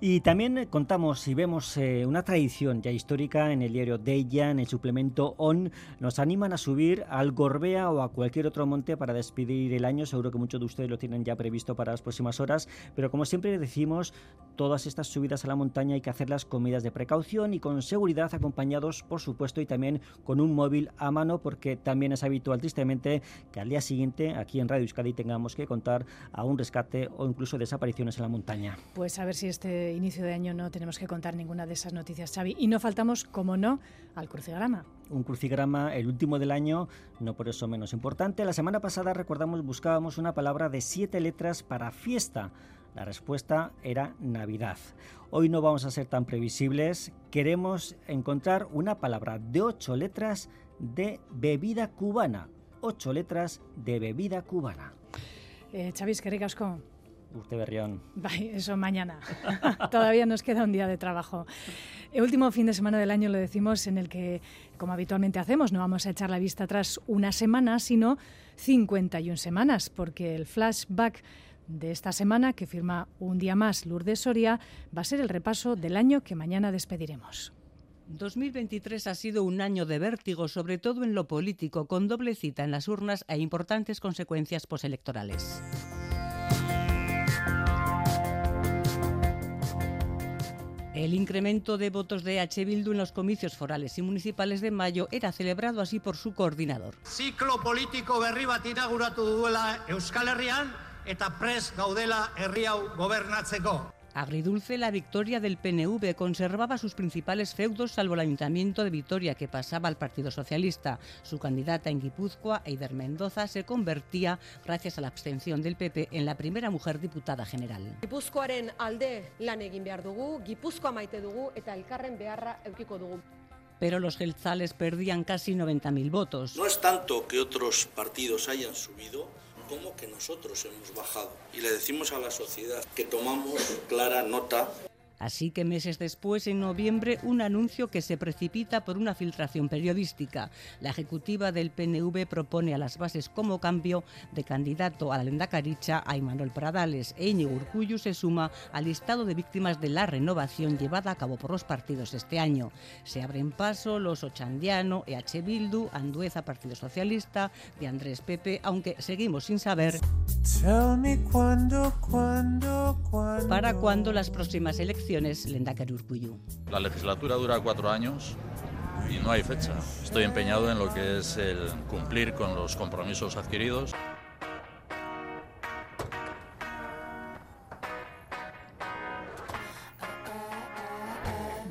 Y también eh, contamos y vemos eh, una tradición ya histórica en el diario Deya, en el suplemento ON. Nos animan a subir al Gorbea o a cualquier otro monte para despedir el año. Seguro que muchos de ustedes lo tienen ya previsto para las próximas horas. Pero como siempre decimos, todas estas subidas a la montaña hay que hacerlas con medidas de precaución y con seguridad, acompañados, por supuesto, y también con un móvil a mano, porque también es habitual, tristemente, que al día siguiente, aquí en Radio Euskadi, tengamos que contar a un rescate o incluso desapariciones en la montaña. Pues a ver si este inicio de año no tenemos que contar ninguna de esas noticias, Xavi. Y no faltamos, como no, al crucigrama. Un crucigrama, el último del año, no por eso menos importante. La semana pasada, recordamos, buscábamos una palabra de siete letras para fiesta. La respuesta era Navidad. Hoy no vamos a ser tan previsibles. Queremos encontrar una palabra de ocho letras de bebida cubana. Ocho letras de bebida cubana. Eh, Xavi, que Usted Berrión. Eso mañana. Todavía nos queda un día de trabajo. El último fin de semana del año lo decimos en el que, como habitualmente hacemos, no vamos a echar la vista atrás una semana, sino 51 semanas, porque el flashback de esta semana, que firma un día más Lourdes Soria, va a ser el repaso del año que mañana despediremos. 2023 ha sido un año de vértigo, sobre todo en lo político, con doble cita en las urnas e importantes consecuencias postelectorales. El incremento de votos de H. Bildu en los comicios forales y municipales de mayo era celebrado así por su coordinador. Ciclo político berri bat inauguratu duela Euskal Herrian eta pres gaudela herri hau gobernatzeko. Agridulce, la victoria del PNV conservaba sus principales feudos salvo el Ayuntamiento de Vitoria que pasaba al Partido Socialista. Su candidata en Guipúzcoa, Eider Mendoza, se convertía, gracias a la abstención del PP, en la primera mujer diputada general. Gipuzkoaren alde lan egin behar dugu, Gipuzkoa maite dugu eta elkarren beharra eukiko dugu. Pero los gelzales perdían casi 90.000 votos. No es tanto que otros partidos hayan subido, como que nosotros hemos bajado. Y le decimos a la sociedad que tomamos clara nota Así que meses después, en noviembre, un anuncio que se precipita por una filtración periodística. La ejecutiva del PNV propone a las bases como cambio de candidato a la Lenda Caricha a Imanol Pradales e Íñigo Urcullu se suma al listado de víctimas de la renovación llevada a cabo por los partidos este año. Se abren paso los Ochandiano, EH Bildu, Andueza Partido Socialista, de Andrés Pepe, aunque seguimos sin saber para cuándo las próximas elecciones La legislatura dura cuatro años y no hay fecha. Estoy empeñado en lo que es el cumplir con los compromisos adquiridos.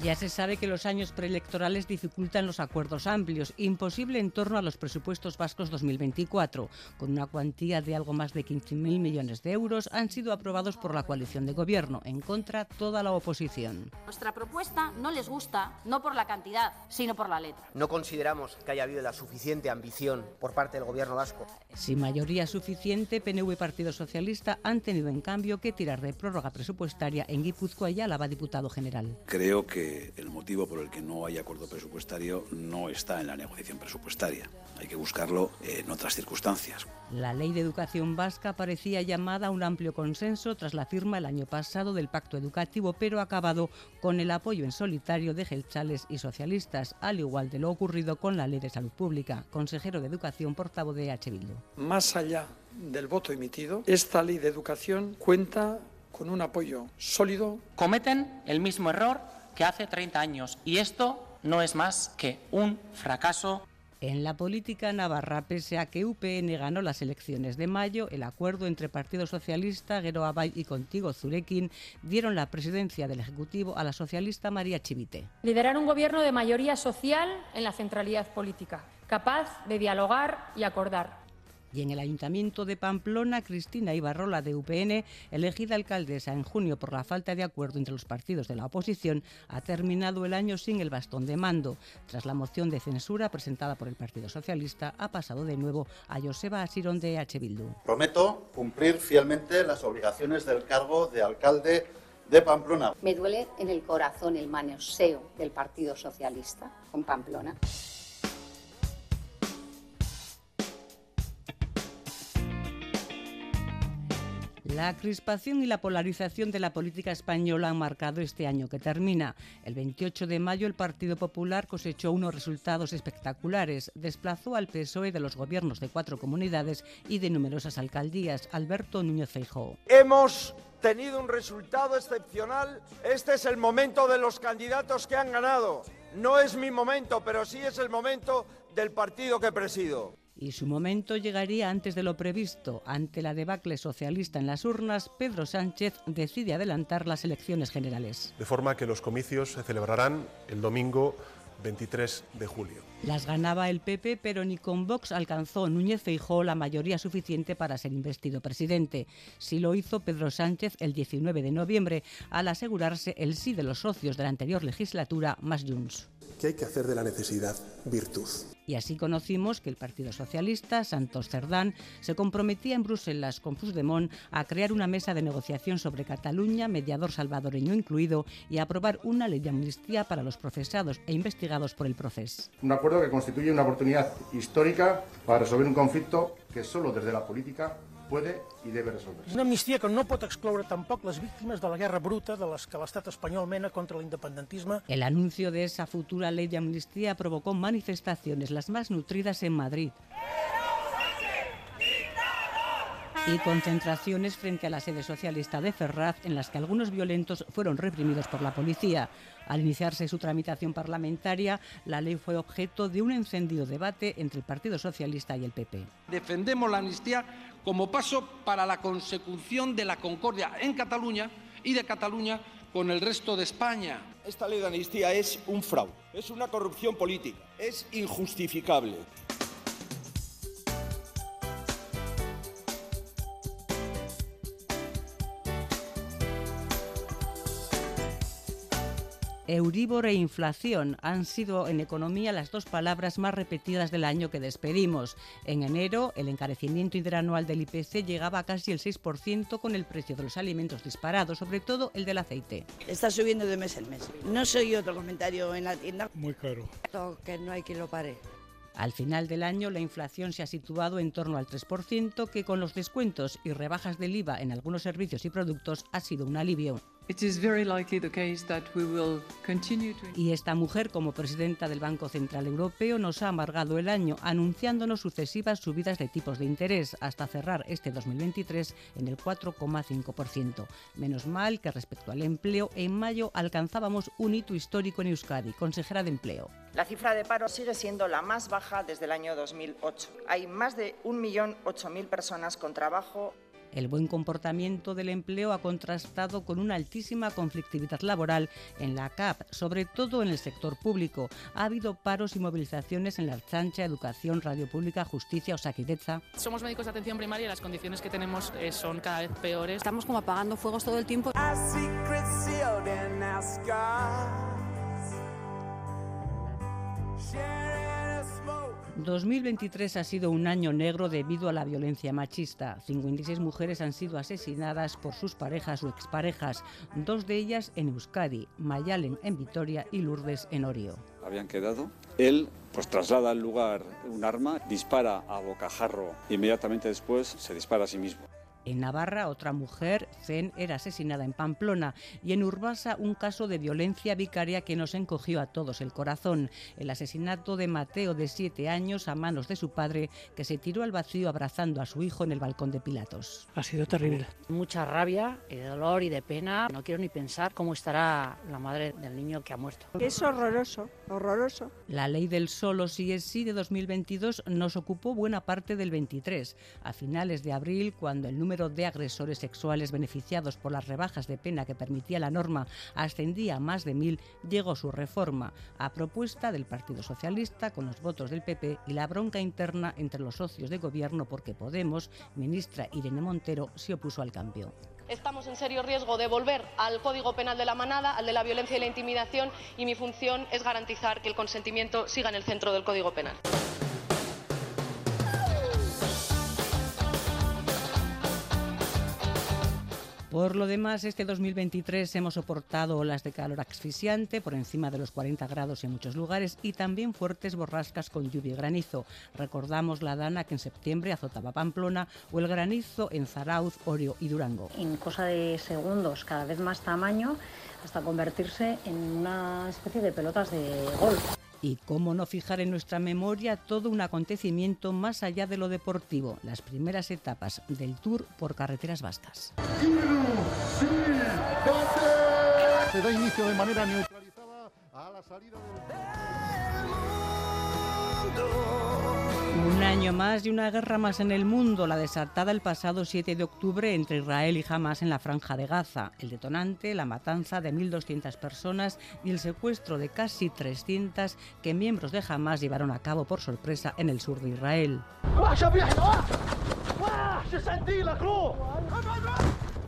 Ya se sabe que los años preelectorales dificultan los acuerdos amplios, imposible en torno a los presupuestos vascos 2024. Con una cuantía de algo más de 15.000 millones de euros, han sido aprobados por la coalición de gobierno, en contra toda la oposición. Nuestra propuesta no les gusta, no por la cantidad, sino por la letra. No consideramos que haya habido la suficiente ambición por parte del gobierno vasco. Sin mayoría suficiente, PNV y Partido Socialista han tenido en cambio que tirar de prórroga presupuestaria en Guipúzcoa y Álava, diputado general. Creo que el motivo por el que no hay acuerdo presupuestario no está en la negociación presupuestaria. Hay que buscarlo en otras circunstancias. La ley de educación vasca parecía llamada a un amplio consenso tras la firma el año pasado del pacto educativo, pero ha acabado con el apoyo en solitario de gelchales y socialistas, al igual de lo ocurrido con la ley de salud pública. Consejero de Educación, portavoz de H. Bildu. Más allá del voto emitido, esta ley de educación cuenta con un apoyo sólido. Cometen el mismo error que hace 30 años y esto no es más que un fracaso. En la política navarra, pese a que UPN ganó las elecciones de mayo, el acuerdo entre Partido Socialista, Gero Abay y Contigo Zurekin dieron la presidencia del Ejecutivo a la socialista María Chivite. Liderar un gobierno de mayoría social en la centralidad política, capaz de dialogar y acordar y en el Ayuntamiento de Pamplona, Cristina Ibarrola de UPN, elegida alcaldesa en junio por la falta de acuerdo entre los partidos de la oposición, ha terminado el año sin el bastón de mando. Tras la moción de censura presentada por el Partido Socialista, ha pasado de nuevo a Joseba Asirón de H. Bildu. Prometo cumplir fielmente las obligaciones del cargo de alcalde de Pamplona. Me duele en el corazón el manoseo del Partido Socialista con Pamplona. La crispación y la polarización de la política española han marcado este año que termina. El 28 de mayo el Partido Popular cosechó unos resultados espectaculares. Desplazó al PSOE de los gobiernos de cuatro comunidades y de numerosas alcaldías. Alberto Núñez Feijóo. Hemos tenido un resultado excepcional. Este es el momento de los candidatos que han ganado. No es mi momento, pero sí es el momento del partido que presido y su momento llegaría antes de lo previsto. Ante la debacle socialista en las urnas, Pedro Sánchez decide adelantar las elecciones generales. De forma que los comicios se celebrarán el domingo 23 de julio. Las ganaba el PP, pero ni con Vox alcanzó Núñez Feijó la mayoría suficiente para ser investido presidente. Sí lo hizo Pedro Sánchez el 19 de noviembre, al asegurarse el sí de los socios de la anterior legislatura, más Junts. Que hay que hacer de la necesidad virtud. Y así conocimos que el Partido Socialista, Santos Cerdán, se comprometía en Bruselas con Puigdemont a crear una mesa de negociación sobre Cataluña, mediador salvadoreño incluido, y a aprobar una ley de amnistía para los procesados e investigados por el proceso. Un acuerdo que constituye una oportunidad histórica para resolver un conflicto que solo desde la política puede i debe resolverse. Una amnistia que no pot excloure tampoc les víctimes de la guerra bruta de les que l'estat espanyol mena contra l'independentisme. El anuncio de esa futura ley de amnistía provocó manifestaciones, las más nutridas en Madrid. y concentraciones frente a la sede socialista de Ferraz en las que algunos violentos fueron reprimidos por la policía. Al iniciarse su tramitación parlamentaria, la ley fue objeto de un encendido debate entre el Partido Socialista y el PP. Defendemos la amnistía como paso para la consecución de la concordia en Cataluña y de Cataluña con el resto de España. Esta ley de amnistía es un fraude, es una corrupción política, es injustificable. Euribor e inflación han sido en economía las dos palabras más repetidas del año que despedimos. En enero, el encarecimiento interanual del IPC llegaba a casi el 6% con el precio de los alimentos disparado, sobre todo el del aceite. Está subiendo de mes en mes. No soy otro comentario en la tienda. Muy caro. Que no hay quien lo pare. Al final del año, la inflación se ha situado en torno al 3%, que con los descuentos y rebajas del IVA en algunos servicios y productos ha sido un alivio. Y esta mujer, como presidenta del Banco Central Europeo, nos ha amargado el año anunciándonos sucesivas subidas de tipos de interés hasta cerrar este 2023 en el 4,5%. Menos mal que respecto al empleo, en mayo alcanzábamos un hito histórico en Euskadi, consejera de empleo. La cifra de paro sigue siendo la más baja desde el año 2008. Hay más de 1.008.000 personas con trabajo el buen comportamiento del empleo ha contrastado con una altísima conflictividad laboral en la CAP, sobre todo en el sector público. Ha habido paros y movilizaciones en la Archancha, Educación, Radio Pública, Justicia o Saquideza. Somos médicos de atención primaria y las condiciones que tenemos eh, son cada vez peores. Estamos como apagando fuegos todo el tiempo. 2023 ha sido un año negro debido a la violencia machista. 56 mujeres han sido asesinadas por sus parejas o exparejas, dos de ellas en Euskadi, Mayalen en Vitoria y Lourdes en Orio. Habían quedado. Él pues traslada al lugar un arma, dispara a bocajarro, inmediatamente después se dispara a sí mismo. En Navarra, otra mujer, Zen, era asesinada en Pamplona y en Urbasa un caso de violencia vicaria que nos encogió a todos el corazón. El asesinato de Mateo de siete años a manos de su padre que se tiró al vacío abrazando a su hijo en el balcón de Pilatos. Ha sido terrible. Mucha rabia y de dolor y de pena. No quiero ni pensar cómo estará la madre del niño que ha muerto. Es horroroso, horroroso. La ley del solo sí es sí de 2022 nos ocupó buena parte del 23. A finales de abril, cuando el número número de agresores sexuales beneficiados por las rebajas de pena que permitía la norma ascendía a más de mil, llegó su reforma, a propuesta del Partido Socialista con los votos del PP y la bronca interna entre los socios de gobierno porque Podemos, ministra Irene Montero, se opuso al cambio. Estamos en serio riesgo de volver al Código Penal de la Manada, al de la violencia y la intimidación, y mi función es garantizar que el consentimiento siga en el centro del Código Penal. Por lo demás, este 2023 hemos soportado olas de calor asfixiante por encima de los 40 grados en muchos lugares y también fuertes borrascas con lluvia y granizo. Recordamos la dana que en septiembre azotaba Pamplona o el granizo en Zarauz, Orio y Durango. En cosa de segundos, cada vez más tamaño, hasta convertirse en una especie de pelotas de golf. Y cómo no fijar en nuestra memoria todo un acontecimiento más allá de lo deportivo, las primeras etapas del Tour por carreteras vascas. Se da inicio de manera neutralizada a la salida un año más y una guerra más en el mundo, la desatada el pasado 7 de octubre entre Israel y Hamas en la franja de Gaza. El detonante, la matanza de 1.200 personas y el secuestro de casi 300 que miembros de Hamas llevaron a cabo por sorpresa en el sur de Israel.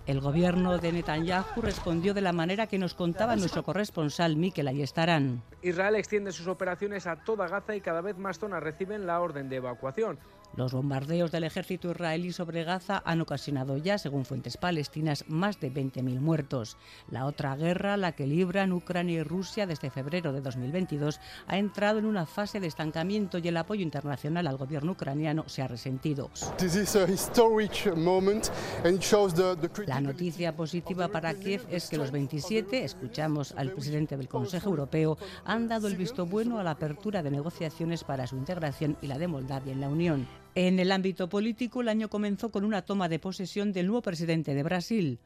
El gobierno de Netanyahu respondió de la manera que nos contaba nuestro corresponsal Mikel Ayestarán. Israel extiende sus operaciones a toda Gaza y cada vez más zonas reciben la orden de evacuación. Los bombardeos del ejército israelí sobre Gaza han ocasionado ya, según fuentes palestinas, más de 20.000 muertos. La otra guerra, la que libran Ucrania y Rusia desde febrero de 2022, ha entrado en una fase de estancamiento y el apoyo internacional al gobierno ucraniano se ha resentido. La noticia positiva para Kiev es que los 27, escuchamos al presidente del Consejo Europeo, han dado el visto bueno a la apertura de negociaciones para su integración y la de Moldavia en la Unión. En el ámbito político, el año comenzó con una toma de posesión del nuevo presidente de Brasil.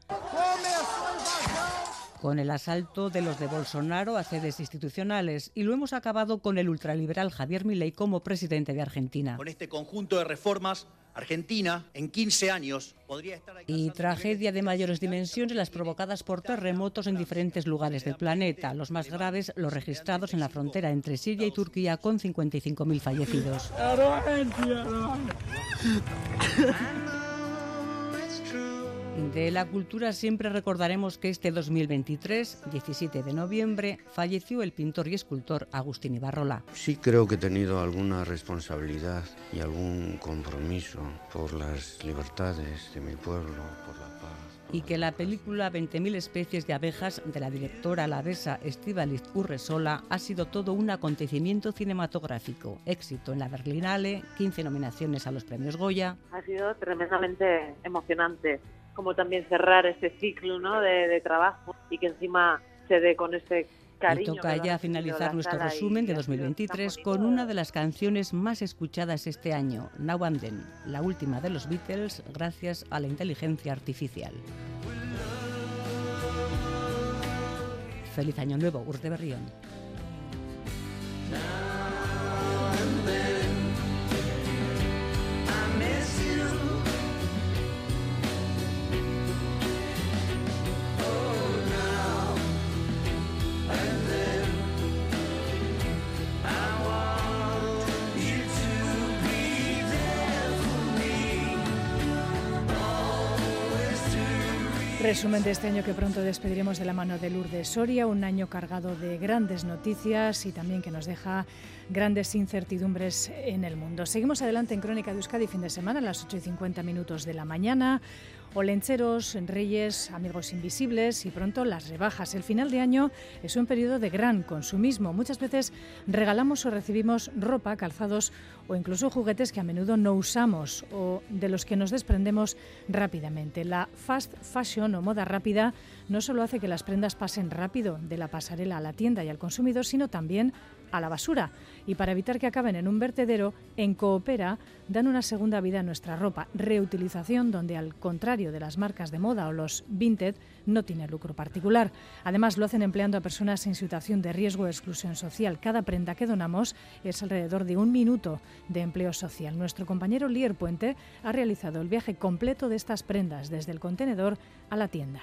Con el asalto de los de Bolsonaro a sedes institucionales y lo hemos acabado con el ultraliberal Javier Milei como presidente de Argentina. Con este conjunto de reformas Argentina en 15 años podría estar... Y tragedia de mayores dimensiones las provocadas por terremotos en diferentes lugares del planeta. Los más graves los registrados en la frontera entre Siria y Turquía con 55.000 fallecidos. De la cultura siempre recordaremos que este 2023, 17 de noviembre, falleció el pintor y escultor Agustín Ibarrola. Sí creo que he tenido alguna responsabilidad y algún compromiso por las libertades de mi pueblo, por la paz. Y que la película 20.000 especies de abejas de la directora alavesa Estíbaliz Urresola ha sido todo un acontecimiento cinematográfico. Éxito en la Berlinale, 15 nominaciones a los premios Goya. Ha sido tremendamente emocionante como también cerrar este ciclo ¿no? de, de trabajo y que encima se dé con ese cariño. Y toca ya finalizar nuestro resumen de 2023 con una de las canciones más escuchadas este año, Now and Then, la última de los Beatles gracias a la inteligencia artificial. Feliz año nuevo, Urs de Berrión. Resumen de este año que pronto despediremos de la mano de Lourdes Soria, un año cargado de grandes noticias y también que nos deja grandes incertidumbres en el mundo. Seguimos adelante en Crónica de Euskadi fin de semana a las 8 y 50 minutos de la mañana. Olencheros, Reyes, Amigos Invisibles y pronto las rebajas. El final de año es un periodo de gran consumismo. Muchas veces regalamos o recibimos ropa, calzados o incluso juguetes que a menudo no usamos o de los que nos desprendemos rápidamente. La fast fashion o moda rápida no solo hace que las prendas pasen rápido de la pasarela a la tienda y al consumidor, sino también a la basura. Y para evitar que acaben en un vertedero, en Coopera dan una segunda vida a nuestra ropa. Reutilización donde, al contrario de las marcas de moda o los vintage, no tiene lucro particular. Además, lo hacen empleando a personas en situación de riesgo de exclusión social. Cada prenda que donamos es alrededor de un minuto de empleo social. Nuestro compañero Lier Puente ha realizado el viaje completo de estas prendas desde el contenedor a la tienda.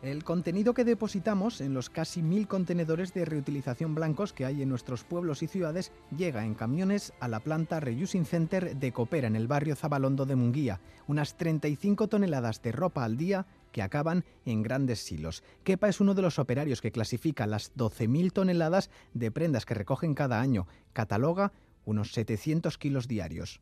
El contenido que depositamos en los casi mil contenedores de reutilización blancos que hay en nuestros pueblos y ciudades llega en camiones a la planta Reusing Center de Copera en el barrio Zabalondo de Munguía. Unas 35 toneladas de ropa al día que acaban en grandes silos. Kepa es uno de los operarios que clasifica las 12.000 toneladas de prendas que recogen cada año. Cataloga unos 700 kilos diarios.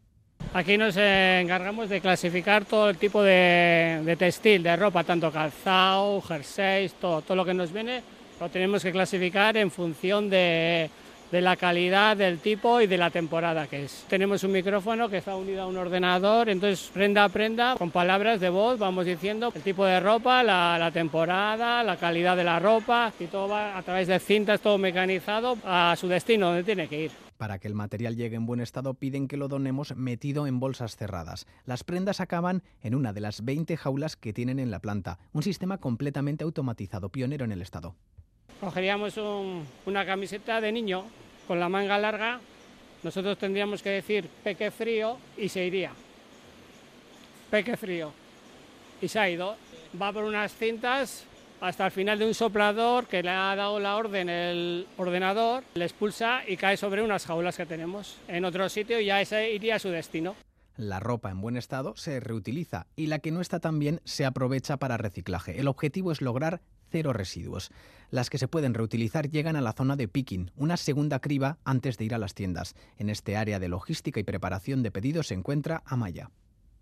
Aquí nos encargamos de clasificar todo el tipo de, de, textil, de ropa, tanto calzado, jerseys, todo, todo lo que nos viene lo tenemos que clasificar en función de, de, la calidad, del tipo y de la temporada que es. Tenemos un micrófono que está unido a un ordenador, entonces prenda a prenda, con palabras de voz vamos diciendo el tipo de ropa, la, la temporada, la calidad de la ropa y todo va a través de cintas, todo mecanizado a su destino, donde tiene que ir. Para que el material llegue en buen estado piden que lo donemos metido en bolsas cerradas. Las prendas acaban en una de las 20 jaulas que tienen en la planta, un sistema completamente automatizado, pionero en el estado. Cogeríamos un, una camiseta de niño con la manga larga, nosotros tendríamos que decir peque frío y se iría. Peque frío. Y se ha ido. Va por unas cintas hasta el final de un soplador que le ha dado la orden el ordenador, le expulsa y cae sobre unas jaulas que tenemos en otro sitio y ya ese iría a su destino. La ropa en buen estado se reutiliza y la que no está tan bien se aprovecha para reciclaje. El objetivo es lograr cero residuos. Las que se pueden reutilizar llegan a la zona de picking, una segunda criba antes de ir a las tiendas. En este área de logística y preparación de pedidos se encuentra Amaya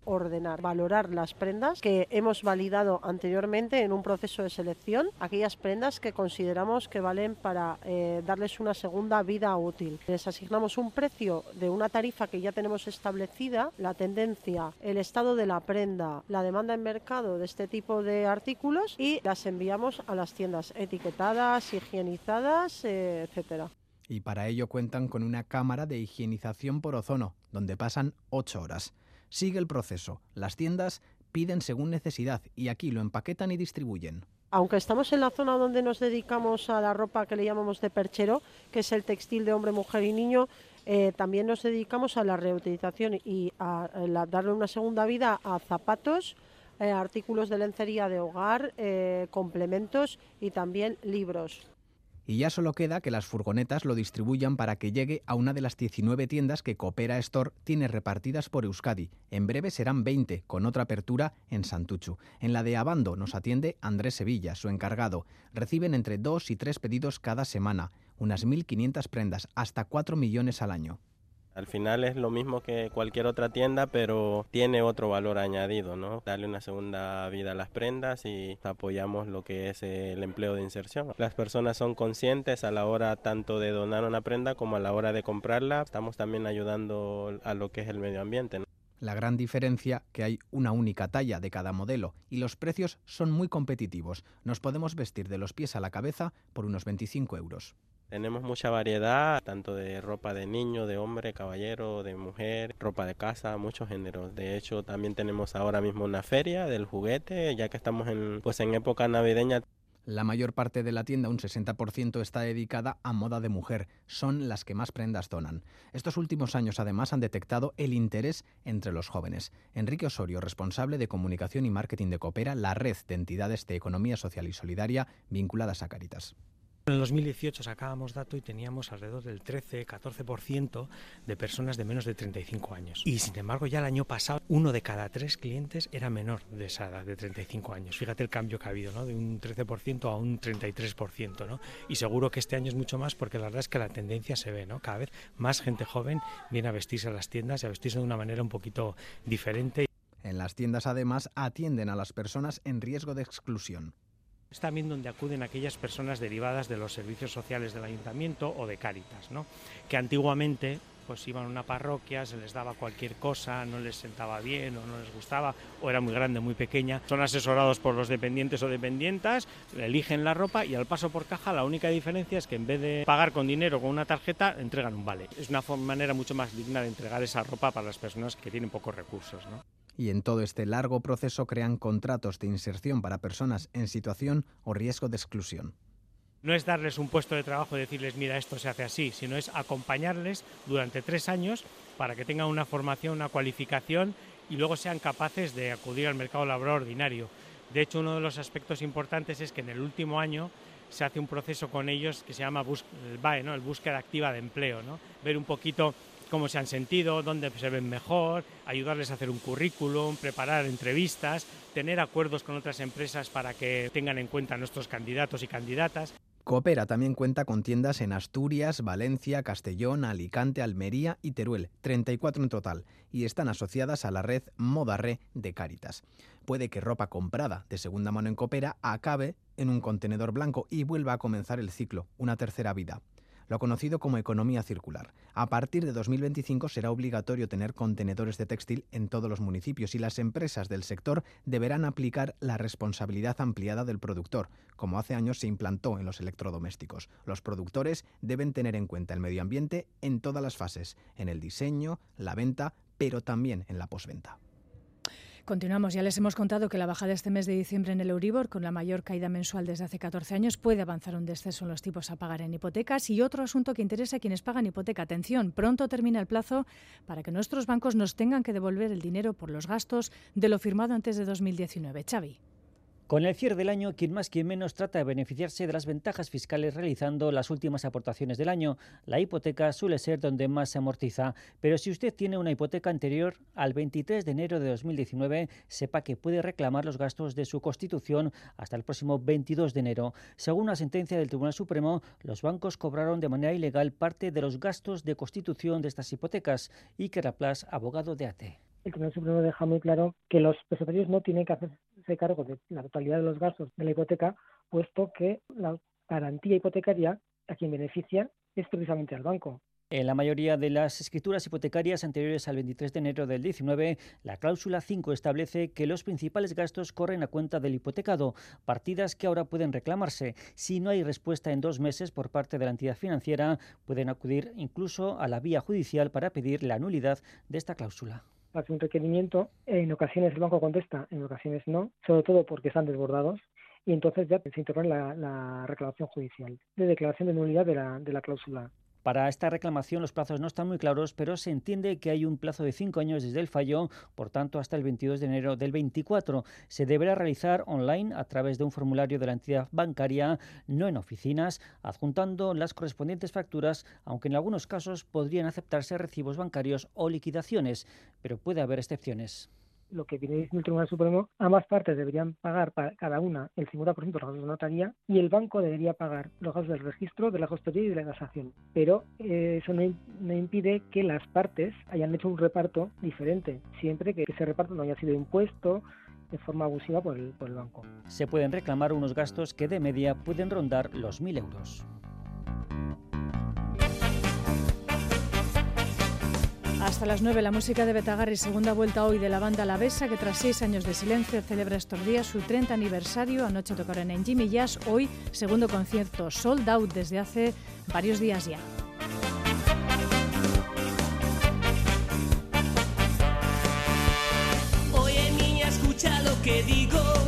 ordenar, valorar las prendas que hemos validado anteriormente en un proceso de selección, aquellas prendas que consideramos que valen para eh, darles una segunda vida útil. Les asignamos un precio de una tarifa que ya tenemos establecida, la tendencia, el estado de la prenda, la demanda en mercado de este tipo de artículos y las enviamos a las tiendas etiquetadas, higienizadas, eh, etcétera. Y para ello cuentan con una cámara de higienización por ozono, donde pasan 8 horas. Sigue el proceso. Las tiendas piden según necesidad y aquí lo empaquetan y distribuyen. Aunque estamos en la zona donde nos dedicamos a la ropa que le llamamos de perchero, que es el textil de hombre, mujer y niño, eh, también nos dedicamos a la reutilización y a, a darle una segunda vida a zapatos, eh, artículos de lencería de hogar, eh, complementos y también libros. Y ya solo queda que las furgonetas lo distribuyan para que llegue a una de las 19 tiendas que Coopera Store tiene repartidas por Euskadi. En breve serán 20, con otra apertura en Santuchu. En la de Abando nos atiende Andrés Sevilla, su encargado. Reciben entre 2 y 3 pedidos cada semana, unas 1.500 prendas, hasta 4 millones al año. Al final es lo mismo que cualquier otra tienda, pero tiene otro valor añadido, ¿no? Darle una segunda vida a las prendas y apoyamos lo que es el empleo de inserción. Las personas son conscientes a la hora tanto de donar una prenda como a la hora de comprarla. Estamos también ayudando a lo que es el medio ambiente. La gran diferencia que hay una única talla de cada modelo y los precios son muy competitivos. Nos podemos vestir de los pies a la cabeza por unos 25 euros. Tenemos mucha variedad, tanto de ropa de niño, de hombre, caballero, de mujer, ropa de casa, muchos géneros. De hecho, también tenemos ahora mismo una feria del juguete, ya que estamos en, pues en época navideña. La mayor parte de la tienda, un 60%, está dedicada a moda de mujer. Son las que más prendas donan. Estos últimos años, además, han detectado el interés entre los jóvenes. Enrique Osorio, responsable de comunicación y marketing de Coopera, la red de entidades de economía social y solidaria vinculadas a Caritas. En el 2018 sacábamos dato y teníamos alrededor del 13-14% de personas de menos de 35 años. Y sin embargo, ya el año pasado, uno de cada tres clientes era menor de esa edad, de 35 años. Fíjate el cambio que ha habido, ¿no? De un 13% a un 33%, ¿no? Y seguro que este año es mucho más porque la verdad es que la tendencia se ve, ¿no? Cada vez más gente joven viene a vestirse a las tiendas y a vestirse de una manera un poquito diferente. En las tiendas, además, atienden a las personas en riesgo de exclusión. Es también donde acuden aquellas personas derivadas de los servicios sociales del ayuntamiento o de Cáritas, ¿no? que antiguamente pues iban a una parroquia, se les daba cualquier cosa, no les sentaba bien o no les gustaba, o era muy grande, muy pequeña. Son asesorados por los dependientes o dependientas, eligen la ropa y al paso por caja la única diferencia es que en vez de pagar con dinero con una tarjeta, entregan un vale. Es una manera mucho más digna de entregar esa ropa para las personas que tienen pocos recursos. ¿no? Y en todo este largo proceso crean contratos de inserción para personas en situación o riesgo de exclusión. No es darles un puesto de trabajo y decirles, mira, esto se hace así, sino es acompañarles durante tres años para que tengan una formación, una cualificación y luego sean capaces de acudir al mercado laboral ordinario. De hecho, uno de los aspectos importantes es que en el último año se hace un proceso con ellos que se llama el BAE, el búsqueda activa de empleo, ver un poquito cómo se han sentido, dónde se ven mejor, ayudarles a hacer un currículum, preparar entrevistas, tener acuerdos con otras empresas para que tengan en cuenta a nuestros candidatos y candidatas. Coopera también cuenta con tiendas en Asturias, Valencia, Castellón, Alicante, Almería y Teruel, 34 en total, y están asociadas a la red Modarre de Cáritas. Puede que ropa comprada de segunda mano en Coopera acabe en un contenedor blanco y vuelva a comenzar el ciclo, una tercera vida lo conocido como economía circular. A partir de 2025 será obligatorio tener contenedores de textil en todos los municipios y las empresas del sector deberán aplicar la responsabilidad ampliada del productor, como hace años se implantó en los electrodomésticos. Los productores deben tener en cuenta el medio ambiente en todas las fases, en el diseño, la venta, pero también en la posventa. Continuamos. Ya les hemos contado que la bajada este mes de diciembre en el Euribor, con la mayor caída mensual desde hace 14 años, puede avanzar un descenso en los tipos a pagar en hipotecas. Y otro asunto que interesa a quienes pagan hipoteca. Atención, pronto termina el plazo para que nuestros bancos nos tengan que devolver el dinero por los gastos de lo firmado antes de 2019. Xavi. Con el cierre del año, quien más quien menos trata de beneficiarse de las ventajas fiscales realizando las últimas aportaciones del año. La hipoteca suele ser donde más se amortiza, pero si usted tiene una hipoteca anterior al 23 de enero de 2019, sepa que puede reclamar los gastos de su constitución hasta el próximo 22 de enero. Según una sentencia del Tribunal Supremo, los bancos cobraron de manera ilegal parte de los gastos de constitución de estas hipotecas y que Raplas, abogado de ATE el Tribunal Supremo deja muy claro que los prestatarios no tienen que hacerse cargo de la totalidad de los gastos de la hipoteca, puesto que la garantía hipotecaria a quien beneficia es precisamente al banco. En la mayoría de las escrituras hipotecarias anteriores al 23 de enero del 19, la cláusula 5 establece que los principales gastos corren a cuenta del hipotecado, partidas que ahora pueden reclamarse. Si no hay respuesta en dos meses por parte de la entidad financiera, pueden acudir incluso a la vía judicial para pedir la nulidad de esta cláusula hace un requerimiento, en ocasiones el banco contesta, en ocasiones no, sobre todo porque están desbordados, y entonces ya se interpone la, reclamación judicial de declaración de nulidad de la, de la cláusula Para esta reclamación los plazos no están muy claros, pero se entiende que hay un plazo de cinco años desde el fallo, por tanto hasta el 22 de enero del 24. Se deberá realizar online a través de un formulario de la entidad bancaria, no en oficinas, adjuntando las correspondientes facturas, aunque en algunos casos podrían aceptarse recibos bancarios o liquidaciones, pero puede haber excepciones lo que viene diciendo el Tribunal Supremo, ambas partes deberían pagar para cada una el 50% de los gastos de notaría y el banco debería pagar los gastos del registro, de la custodia y de la tasación. Pero eh, eso no, no, impide que las partes hayan hecho un reparto diferente, siempre que ese reparto no haya sido impuesto de forma abusiva por el, por el banco. Se pueden reclamar unos gastos que de media pueden rondar los 1.000 euros. Hasta las 9 la música de Betagarri, segunda vuelta hoy de la banda La Besa, que tras seis años de silencio celebra estos días su 30 aniversario. Anoche tocaron en Jimmy Jazz, hoy segundo concierto sold out desde hace varios días ya. Oye niña, escucha lo que digo.